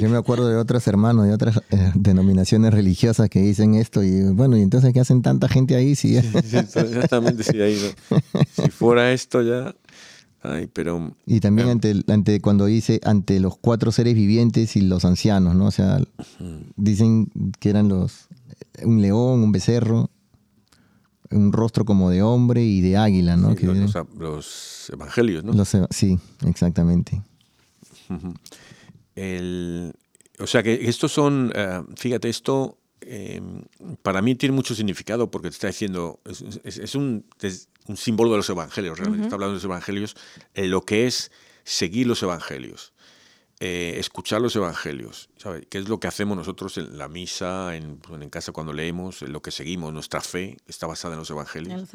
Yo me acuerdo de otros hermanos de otras eh, denominaciones religiosas que dicen esto y bueno, y entonces, ¿qué hacen tanta gente ahí? Si,
exactamente, si, ahí, [laughs] si fuera esto ya pero,
y también ante, ante cuando dice ante los cuatro seres vivientes y los ancianos, ¿no? O sea, dicen que eran los un león, un becerro, un rostro como de hombre y de águila, ¿no?
los, evangelios, ¿no?
sí, exactamente.
o sea que estos son, eh, fíjate, esto eh, para mí tiene mucho significado porque te está diciendo, es, un, un símbolo de los evangelios, realmente está hablando de los evangelios, eh, lo que es seguir los evangelios, eh, escuchar los evangelios, ¿sabes? ¿Qué es lo que hacemos nosotros en la misa, en, en casa cuando leemos, en lo que seguimos? Nuestra fe está basada en los evangelios.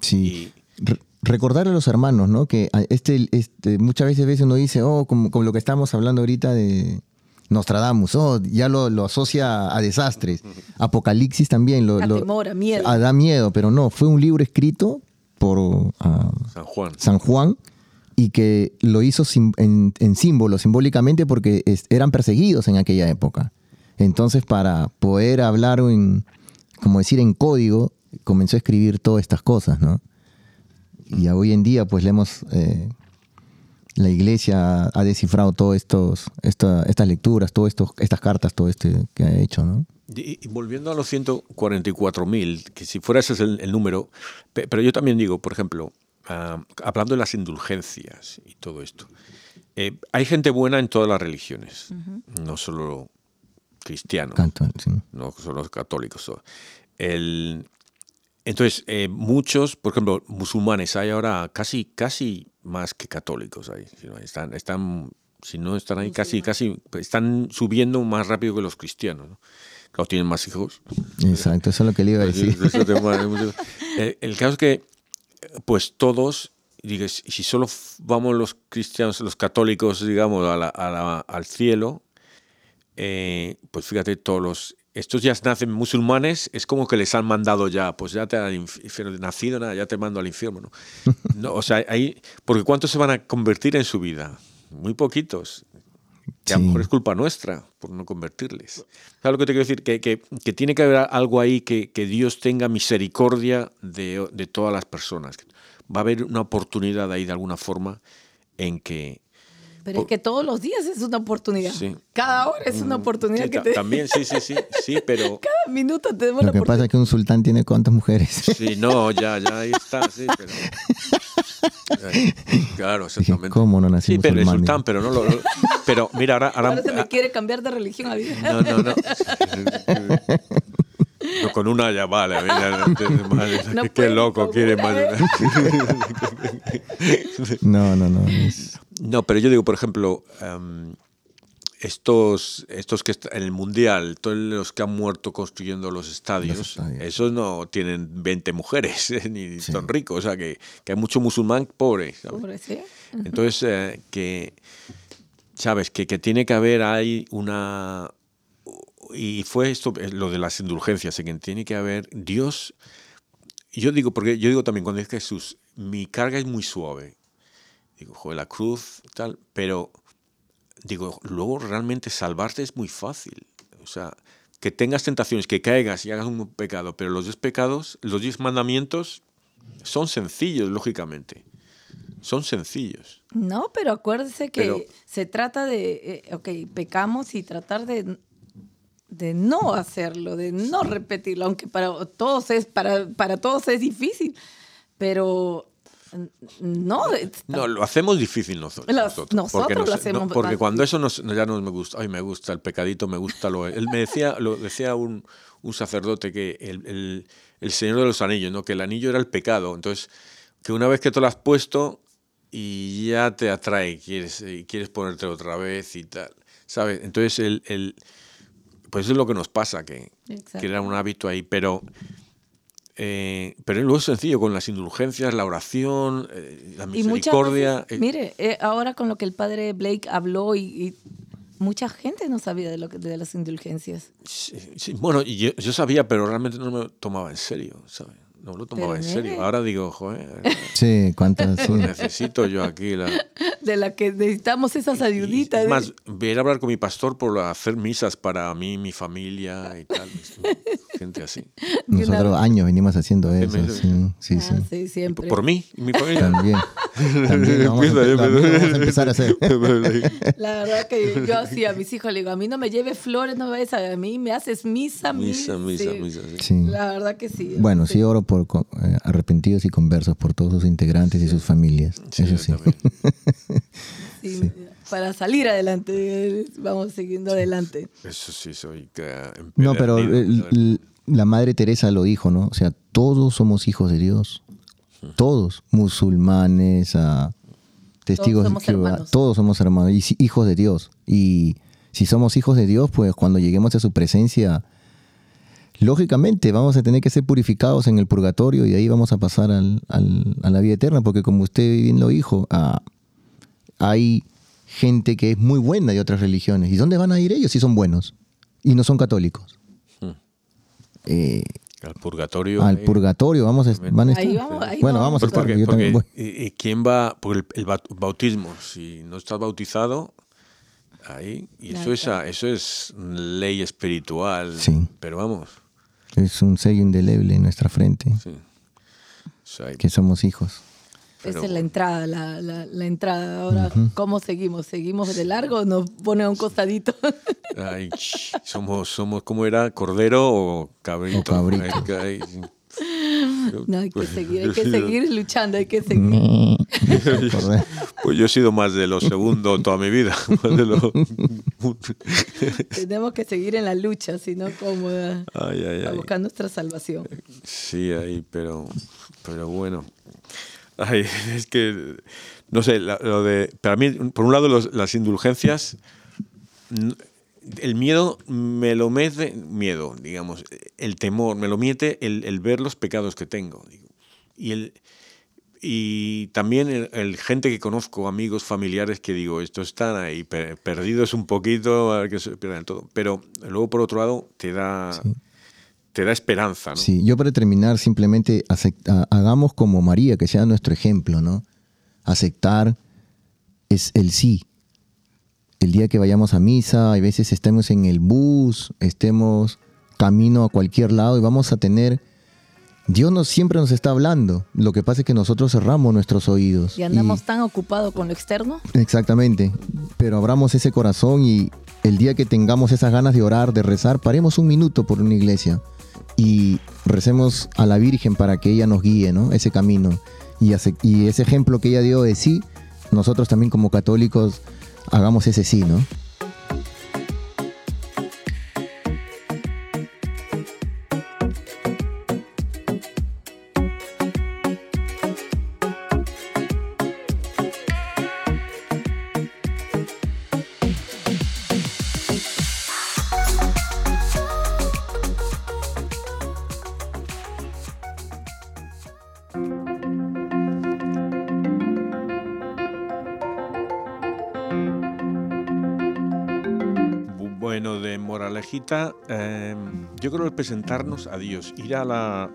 Sí. Recordarle a los hermanos, ¿no? Que este, este, muchas veces, veces uno dice, oh, como, como lo que estamos hablando ahorita de, Nostradamus, oh, ya lo, asocia a desastres. Apocalipsis también lo,
a miedo.
A, da miedo, pero no, fue un libro escrito por
ah, San, Juan.
San Juan y que lo hizo en, símbolo, simbólicamente, porque eran perseguidos en aquella época. Entonces, para poder hablar en, como decir, en código, comenzó a escribir todas estas cosas, ¿no? Y hoy en día, pues le hemos eh, la iglesia ha descifrado todas estos, estas lecturas, todas estas cartas, todo este que ha hecho, ¿no?
Y, volviendo a los 144.000, que si fuera ese es el, número, pero yo también digo, por ejemplo, ah, hablando de las indulgencias y todo esto, eh, hay gente buena en todas las religiones, no solo cristianos, no solo católicos. El, entonces, eh, muchos, por ejemplo, musulmanes, hay ahora casi, casi más que católicos ahí. Están, están, si no están ahí, casi, casi, están subiendo más rápido que los cristianos. ¿no? Claro, tienen más hijos.
Exacto, eso es lo que le iba a decir. [laughs]
El caso es que, pues todos, dices, si solo vamos los cristianos, los católicos, digamos, al cielo, eh, pues fíjate, todos los estos ya nacen musulmanes, es como que les han mandado ya, pues ya te han infierno, nacido, nada, ya te mando al infierno. ¿no? [laughs] no o sea, ahí, porque ¿cuántos se van a convertir en su vida? Muy poquitos. Que a lo mejor es culpa nuestra por no convertirles. ¿Sabes lo que te quiero decir? Que, que, que tiene que haber algo ahí que, que Dios tenga misericordia de, de, todas las personas. Va a haber una oportunidad ahí de alguna forma en que,
pero es que todos los días es una oportunidad. Cada hora es una mm, oportunidad que te...
También, sí, sí, sí, sí, pero... [laughs]
Cada minuto tenemos
Lo que pasa es que un sultán tiene cuántas mujeres.
Sí, no, ya, ya, ahí está, sí, pero... Claro, exactamente.
¿Cómo no nací
Sí, pero es sultán, pero no lo... Pero mira, ahora...
Ahora, se me quiere cambiar de religión a vida.
No, no, no. [laughs] No, con una ya vale. qué loco quiere más.
No, no, no.
No, pero yo digo, por ejemplo, em, estos, estos que en el mundial, todos los que han muerto construyendo los estadios, esos no tienen 20 mujeres [laughs] ni son ricos, o sea que, hay mucho musulmán pobre. Entonces, eh, que, sabes, que, que tiene que haber ahí una, y fue esto, eh, lo de las indulgencias, en que tiene que haber Dios. Yo digo, porque yo digo también cuando es Jesús, mi carga es muy suave. Digo, joder, la cruz, tal, pero digo, luego realmente salvarte es muy fácil. O sea, que tengas tentaciones, que caigas y hagas un pecado, pero los diez pecados, los diez mandamientos son sencillos, lógicamente. Son sencillos.
No, pero acuérdese que se trata de, eh, ok, pecamos y tratar de de no hacerlo, de no repetirlo, aunque para todos es, para, para todos es difícil, pero no.
No, lo hacemos difícil nosotros.
nosotros, lo hacemos.
porque cuando eso ya no me gusta, ay, me gusta el pecadito, me gusta lo. Él me decía, lo decía un, un sacerdote que el, el, el, Señor de los Anillos, ¿no? que el anillo era el pecado. Entonces, que una vez que te lo has puesto y ya te atrae, quieres, y quieres ponerte otra vez y tal. ¿Sabes? Entonces, el, el pues eso es lo que nos pasa, que, que era un hábito ahí. Pero Eh, pero luego es sencillo, con las indulgencias, la oración, eh, la
Y
misericordia.
veces,
eh,
mire, eh, ahora con lo que el padre Blake habló y, y mucha gente no sabía de, lo que- de las indulgencias.
sí, sí, bueno, y yo, yo sabía, pero realmente no me lo tomaba en serio, ¿sabes? No me lo tomaba
Pero,
en serio. Ahora digo, joder,
Sí, cuántas. [laughs]
necesito yo aquí la... [laughs]
De la que necesitamos esas ayuditas.
Es
¿eh?
más, voy a hablar con mi pastor por hacer misas para mí, mi familia y tal. [laughs] Gente así. [laughs]
Nosotros años venimos haciendo eso. Sí, sí, sí.
Ah, sí, siempre.
Por mí y mi familia.
También. [laughs] También vamos, a, vamos a empezar a hacer. [laughs]
La verdad que yo así a mis hijos le digo, a mí no me lleves flores, no me vayas a, mí me haces misa,
Misa, misa,
sí.
misa. sí.
Sí.
La verdad que sí.
Bueno, sí oro por co- eh, arrepentidos y conversos por todos sus integrantes y sus familias.
Sí,
Eso sí.
Sí, Para salir adelante, vamos siguiendo adelante.
Eso sí, soy. que,
No, pero el- la Madre Teresa lo dijo, ¿no? O sea, todos somos hijos de Dios. Todos, musulmanes, testigos
somos
de Jehová,
hermanos.
todos somos hermanos y hijos de Dios. Y si somos hijos de Dios, pues cuando lleguemos a su presencia, lógicamente vamos a tener que ser purificados en el purgatorio y de ahí vamos a pasar al- al- a la vida eterna, porque como usted bien lo dijo, ah, hay gente que es muy buena de otras religiones. ¿Y dónde van a ir ellos si son buenos? Y no son católicos.
Hmm.
Eh,
Al purgatorio.
al
eh,
purgatorio vamos a, van a estar.
Ahí vamos, ahí
bueno,
vamos.
vamos a
Pues
estar.
porque,
yo también
porque,
voy.
¿y- y ¿quién va por el, el baut- bautismo? Si no estás bautizado, ahí. Y eso es, a- eso es ley espiritual.
Sí.
Pero vamos.
Es un sello indeleble en nuestra frente,
Sí. O sea,
que somos hijos.
Pero
Esa es la entrada, la, la, la entrada. Ahora, ¿cómo seguimos? ¿Seguimos de largo o nos pone a un costadito? [laughs]
ay, somos, somos, ¿cómo era? ¿Cordero o cabrito?
O cabrito.
Ay, que- ay,
No, hay que seguir, hay que seguir luchando, hay que seguir.
Correcto. [laughs]
Pues yo he sido más de lo segundo toda mi vida. [laughs] más de lo-
Tenemos que seguir en la lucha, si no, a buscar nuestra salvación.
Sí, ahí, pero, pero bueno. Ay, [laughs] es que, no sé, lo de, para mí, por un lado, los- las indulgencias, el miedo me lo mete, miedo, digamos, el temor, me lo mete el, el ver los pecados que tengo. Y, el, y también el, el gente que conozco, amigos, familiares, que digo, estos están ahí per- perdidos un poquito, a ver que se pierdan todo. Pero luego, por otro lado, te da, te da esperanza, ¿no?
Sí, yo para terminar simplemente hagamos como María, que sea nuestro ejemplo, ¿no? Aceptar es el sí. El día que vayamos a misa, hay veces estemos en el bus, estemos camino a cualquier lado y vamos a tener... Dios nos, siempre nos está hablando. Lo que pasa es que nosotros cerramos nuestros oídos.
Y andamos tan ocupados con lo externo.
Exactamente. Pero abramos ese corazón y el día que tengamos esas ganas de orar, de rezar, paremos un minuto por una iglesia y recemos a la Virgen para que ella nos guíe, ¿no? Ese camino. Y, hace- y ese ejemplo que ella dio de sí, nosotros también como católicos hagamos ese sí, ¿no?
Presentarnos a Dios, ir a la,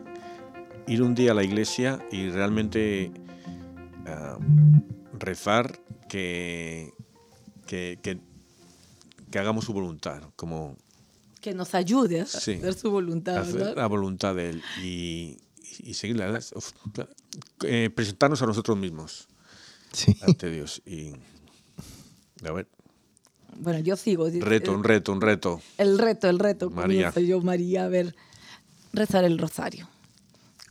ir un día a la iglesia y realmente ah, rezar que, que, que, que hagamos su voluntad, como
Que nos ayude a
Sí.
hacer su voluntad.
hacer
¿verdad?
la voluntad de Él y, y seguirla, Uf, eh, presentarnos a nosotros mismos
Sí.
ante Dios y a ver,
Bueno, yo sigo.
reto,
El-
un reto, un reto.
El reto, el reto.
María.
comienzo yo, María, a ver, rezar el rosario.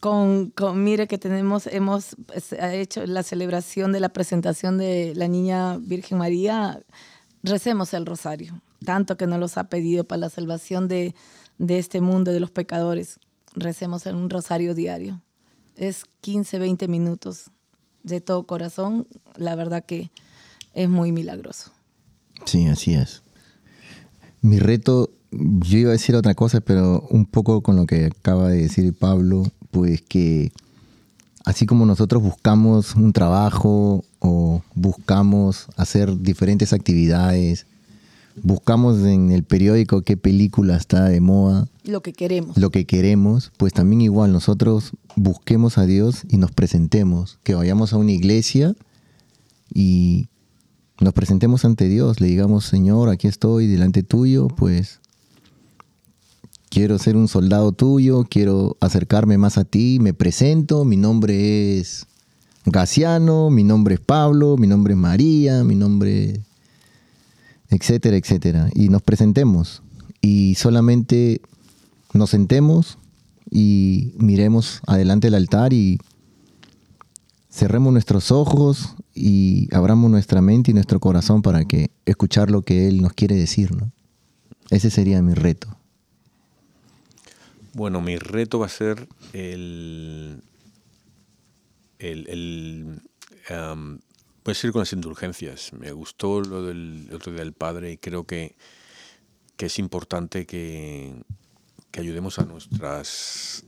Con, con- mire que tenemos, hemos hecho la celebración de la presentación de la niña Virgen María, recemos el rosario, tanto que nos los ha pedido para la salvación de, de este mundo, de los pecadores. Recemos en un rosario diario. Es 15, 20 minutos de todo corazón. La verdad que es muy milagroso.
Sí, así es. Mi reto, yo iba a decir otra cosa, pero un poco con lo que acaba de decir Pablo, pues que así como nosotros buscamos un trabajo o buscamos hacer diferentes actividades, buscamos en el periódico qué película está de moda,
Lo que queremos.
lo que queremos, pues también igual nosotros busquemos a Dios y nos presentemos, que vayamos a una iglesia y nos presentemos ante Dios, le digamos, Señor, aquí estoy delante tuyo, pues quiero ser un soldado tuyo, quiero acercarme más a ti, me presento, mi nombre es Gaciano, mi nombre es Pablo, mi nombre es María, mi nombre, etcétera, etcétera. Y nos presentemos y solamente nos sentemos y miremos adelante el altar y cerremos nuestros ojos y abramos nuestra mente y nuestro corazón para que escuchar lo que Él nos quiere decir, ¿no? Ese sería mi reto.
Bueno, mi reto va a ser el. el, el puede ir con las indulgencias. Me gustó lo del otro día del padre y creo que, que es importante que, que ayudemos a nuestras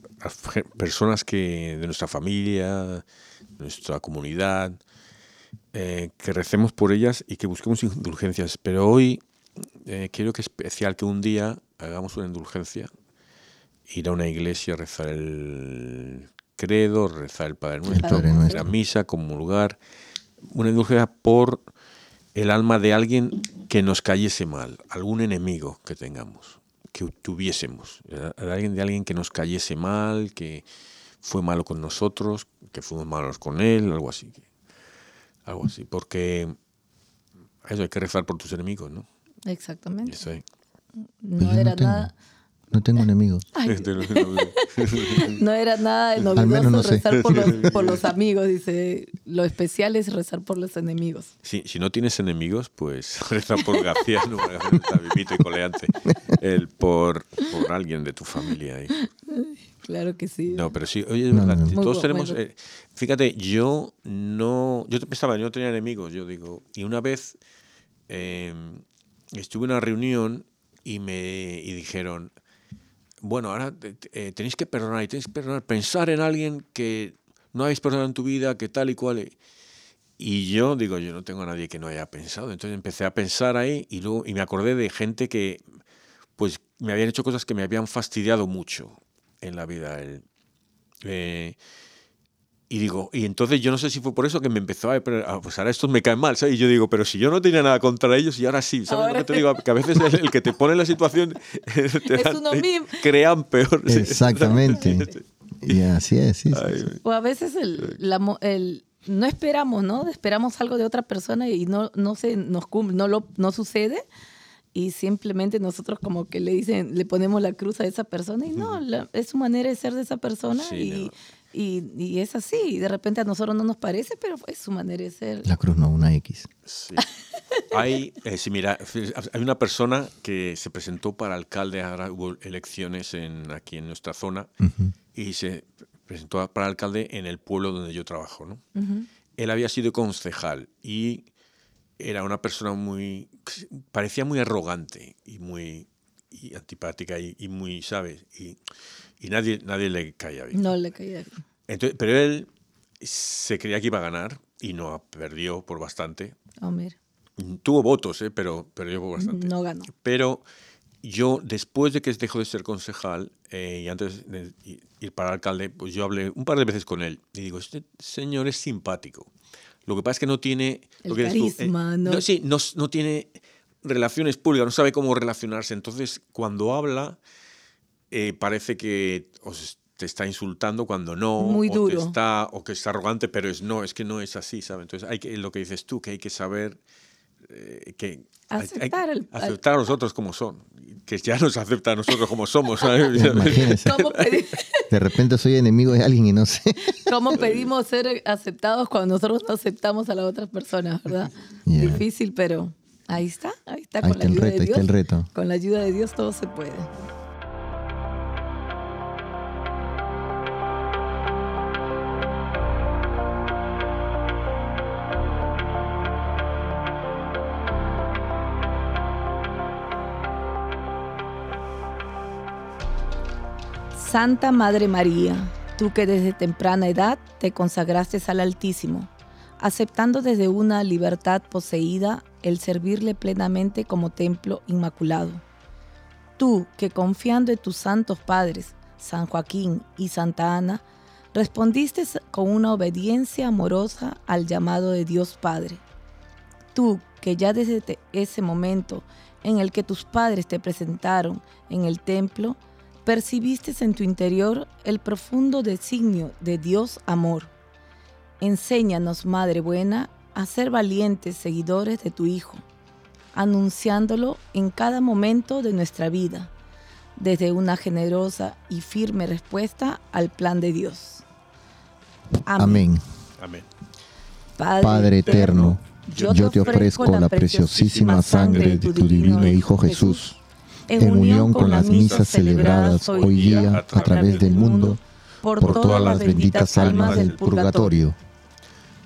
personas que de nuestra familia, nuestra comunidad, eh, que recemos por ellas y que busquemos indulgencias. Pero hoy eh, quiero que es especial que un día hagamos una indulgencia ir a una iglesia, rezar el credo, rezar el Padre Nuestro,
Padre
ir
Nuestro.
a misa, comulgar, una indulgencia por el alma de alguien que nos cayese mal, algún enemigo que tengamos, que tuviésemos, de alguien de alguien que nos cayese mal, que fue malo con nosotros, que fuimos malos con él, algo así, algo así, porque eso hay que rezar por tus enemigos, ¿no?
Exactamente.
Eso hay.
No
Pues
era
tengo,
nada.
no tengo enemigos. [laughs]
Ay, [laughs] [laughs] no era nada
menos
novedoso
no sé.
rezar por los, por los amigos. Dice, lo especial es rezar por los enemigos.
Si, si no tienes enemigos, pues reza por Garciano, Vivito y Coleante, el, por, por alguien de tu familia. ahí.
Claro que sí.
No, pero sí, oye, es
No,
verdad,
no.
todos tenemos... eh, fíjate, yo no... Yo pensaba, yo no tenía enemigos, yo digo... Y una vez eh, estuve en una reunión y me y dijeron, bueno, ahora eh, tenéis que perdonar y tenéis que perdonar, pensar en alguien que no habéis perdonado en tu vida, que tal y cual. Y yo digo, yo no tengo a nadie que no haya pensado. Entonces empecé a pensar ahí y luego y me acordé de gente que pues me habían hecho cosas que me habían fastidiado mucho en la vida. El- eh, y digo, y entonces yo no sé si fue por eso que me empezó a, a- pues ahora estos me caen mal, ¿sabes? Y yo digo, pero si yo no tenía nada contra ellos y ahora sí, ¿sabes
Ahora
lo que te digo? Que a veces el, el que te pone en la situación [laughs] te,
Es uno
te
mismo.
crean peor. [laughs]
Exactamente. Y así es, sí, sí,
Ay,
sí.
O a veces el, la el- no esperamos, ¿no? Esperamos algo de otra persona y no, no se nos no lo no sucede y simplemente nosotros como que le dicen, le ponemos la cruz a esa persona y no, la- es su manera de ser de esa persona
Sí,
y,
no.
y, y es así. Y de repente a nosotros no nos parece, pero es su manera de ser.
La cruz no, una X.
Sí. Hay, eh, sí, mira, hay una persona que se presentó para alcalde, ahora hubo elecciones en, aquí en nuestra zona, y se presentó para alcalde en el pueblo donde yo trabajo. ¿no?
Ujú.
Él había sido concejal y era una persona muy, parecía muy arrogante y muy y antipática y, y muy, ¿sabes? Y, y nadie, nadie le caía bien.
No le caía.
Entonces, pero él se creía que iba a ganar y no perdió por bastante.
Oh, mira,
Tuvo votos, ¿eh? pero perdió por bastante.
no ganó.
Pero yo, después de que dejó de ser concejal eh, y antes de ir para alcalde, pues yo hablé un par de veces con él y digo, este señor es simpático. Lo que pasa es que no tiene...
El
lo que dices tú, eh,
carisma, ¿no?
sí, no, no tiene relaciones públicas, no sabe cómo relacionarse. Entonces, cuando habla, eh, parece que os te está insultando cuando no,
Muy
o,
duro.
está, o que está arrogante, pero es no, es que no es así, ¿sabes? Entonces, hay que, lo que dices tú, que hay que saber eh, que hay- hay-
Aceptar el- al-
aceptar a los otros como son, que ya nos acepta a nosotros como somos. ¿sabes? [laughs]
¿Cómo,
De repente soy enemigo de alguien y no sé.
cómo pedimos ser aceptados cuando nosotros no aceptamos a las otras personas, verdad? Difícil, pero ahí está, ahí está.
Ahí
con
está
la
el
ayuda
reto,
de
ahí está el
Dios.
reto.
Con la ayuda de Dios todo se puede. Santa Madre María, Tú que desde temprana edad te consagraste al Altísimo, aceptando desde una libertad poseída el servirle plenamente como templo inmaculado. Tú que confiando en tus santos padres, San Joaquín y Santa Ana, respondiste con una obediencia amorosa al llamado de Dios Padre. Tú que ya desde ese momento en el que tus padres te presentaron en el templo, percibiste en tu interior el profundo designio de Dios amor. Enséñanos, Madre Buena, a ser valientes seguidores de tu Hijo, anunciándolo en cada momento de nuestra vida, desde una generosa y firme respuesta al plan de Dios.
Amén.
Amén.
Padre, eterno, yo te ofrezco la preciosísima sangre de tu divino Hijo Jesús en unión con las misas celebradas hoy día a través del mundo por todas las benditas almas del purgatorio.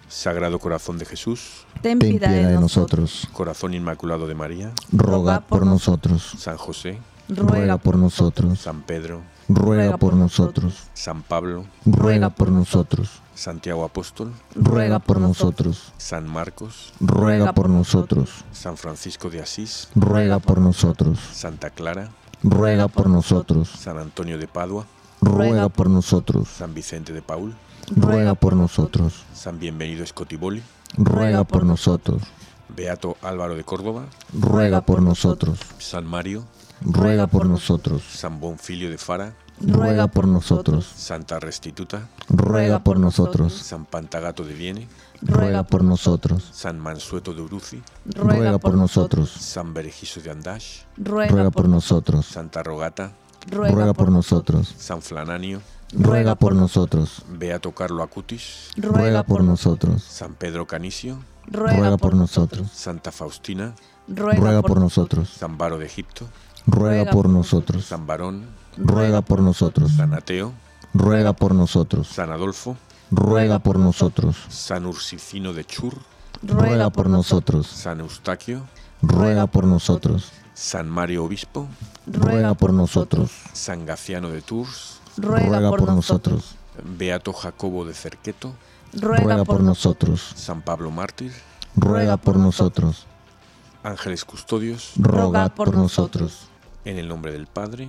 Sagrado Corazón de Jesús,
ten piedad de nosotros.
Corazón Inmaculado de María,
roga por nosotros.
San José,
ruega por nosotros.
San Pedro,
ruega por nosotros.
San Pablo,
ruega por nosotros.
Santiago Apóstol,
ruega por nosotros.
San Marcos,
ruega por nosotros.
San Francisco de Asís,
ruega por nosotros.
Santa Clara,
ruega por nosotros.
San Antonio de Padua,
ruega por nosotros.
San Vicente de Paul,
ruega por nosotros.
San Bienvenido Escotiboli,
ruega por nosotros.
Beato Álvaro de Córdoba,
ruega por nosotros.
San Mario,
ruega por nosotros.
San Bonfilio de Fara,
ruega por nosotros.
Santa Restituta,
ruega por nosotros.
San Pantagato de Viene,
ruega por nosotros.
San Mansueto de Uruzi,
ruega por nosotros.
San Berejizo de Andash,
ruega por nosotros.
Santa Rogata,
ruega por nosotros.
San Flananio,
ruega por nosotros.
Beato Carlo Acutis,
ruega por nosotros.
San Pedro Canicio,
ruega por nosotros.
Santa Faustina,
ruega por nosotros.
San Baro de Egipto,
ruega por nosotros.
San Barón,
ruega por nosotros.
San Ateo,
ruega por nosotros.
San Adolfo,
ruega por nosotros.
San Ursicino de Chur,
ruega por nosotros.
San Eustaquio,
ruega por nosotros.
San Mario Obispo,
ruega por nosotros.
San Gaciano de Tours,
ruega por nosotros.
Beato Jacobo de Cerqueto,
ruega por nosotros.
San Pablo Mártir,
ruega por nosotros.
Ángeles custodios,
ruega por nosotros.
En el nombre del Padre,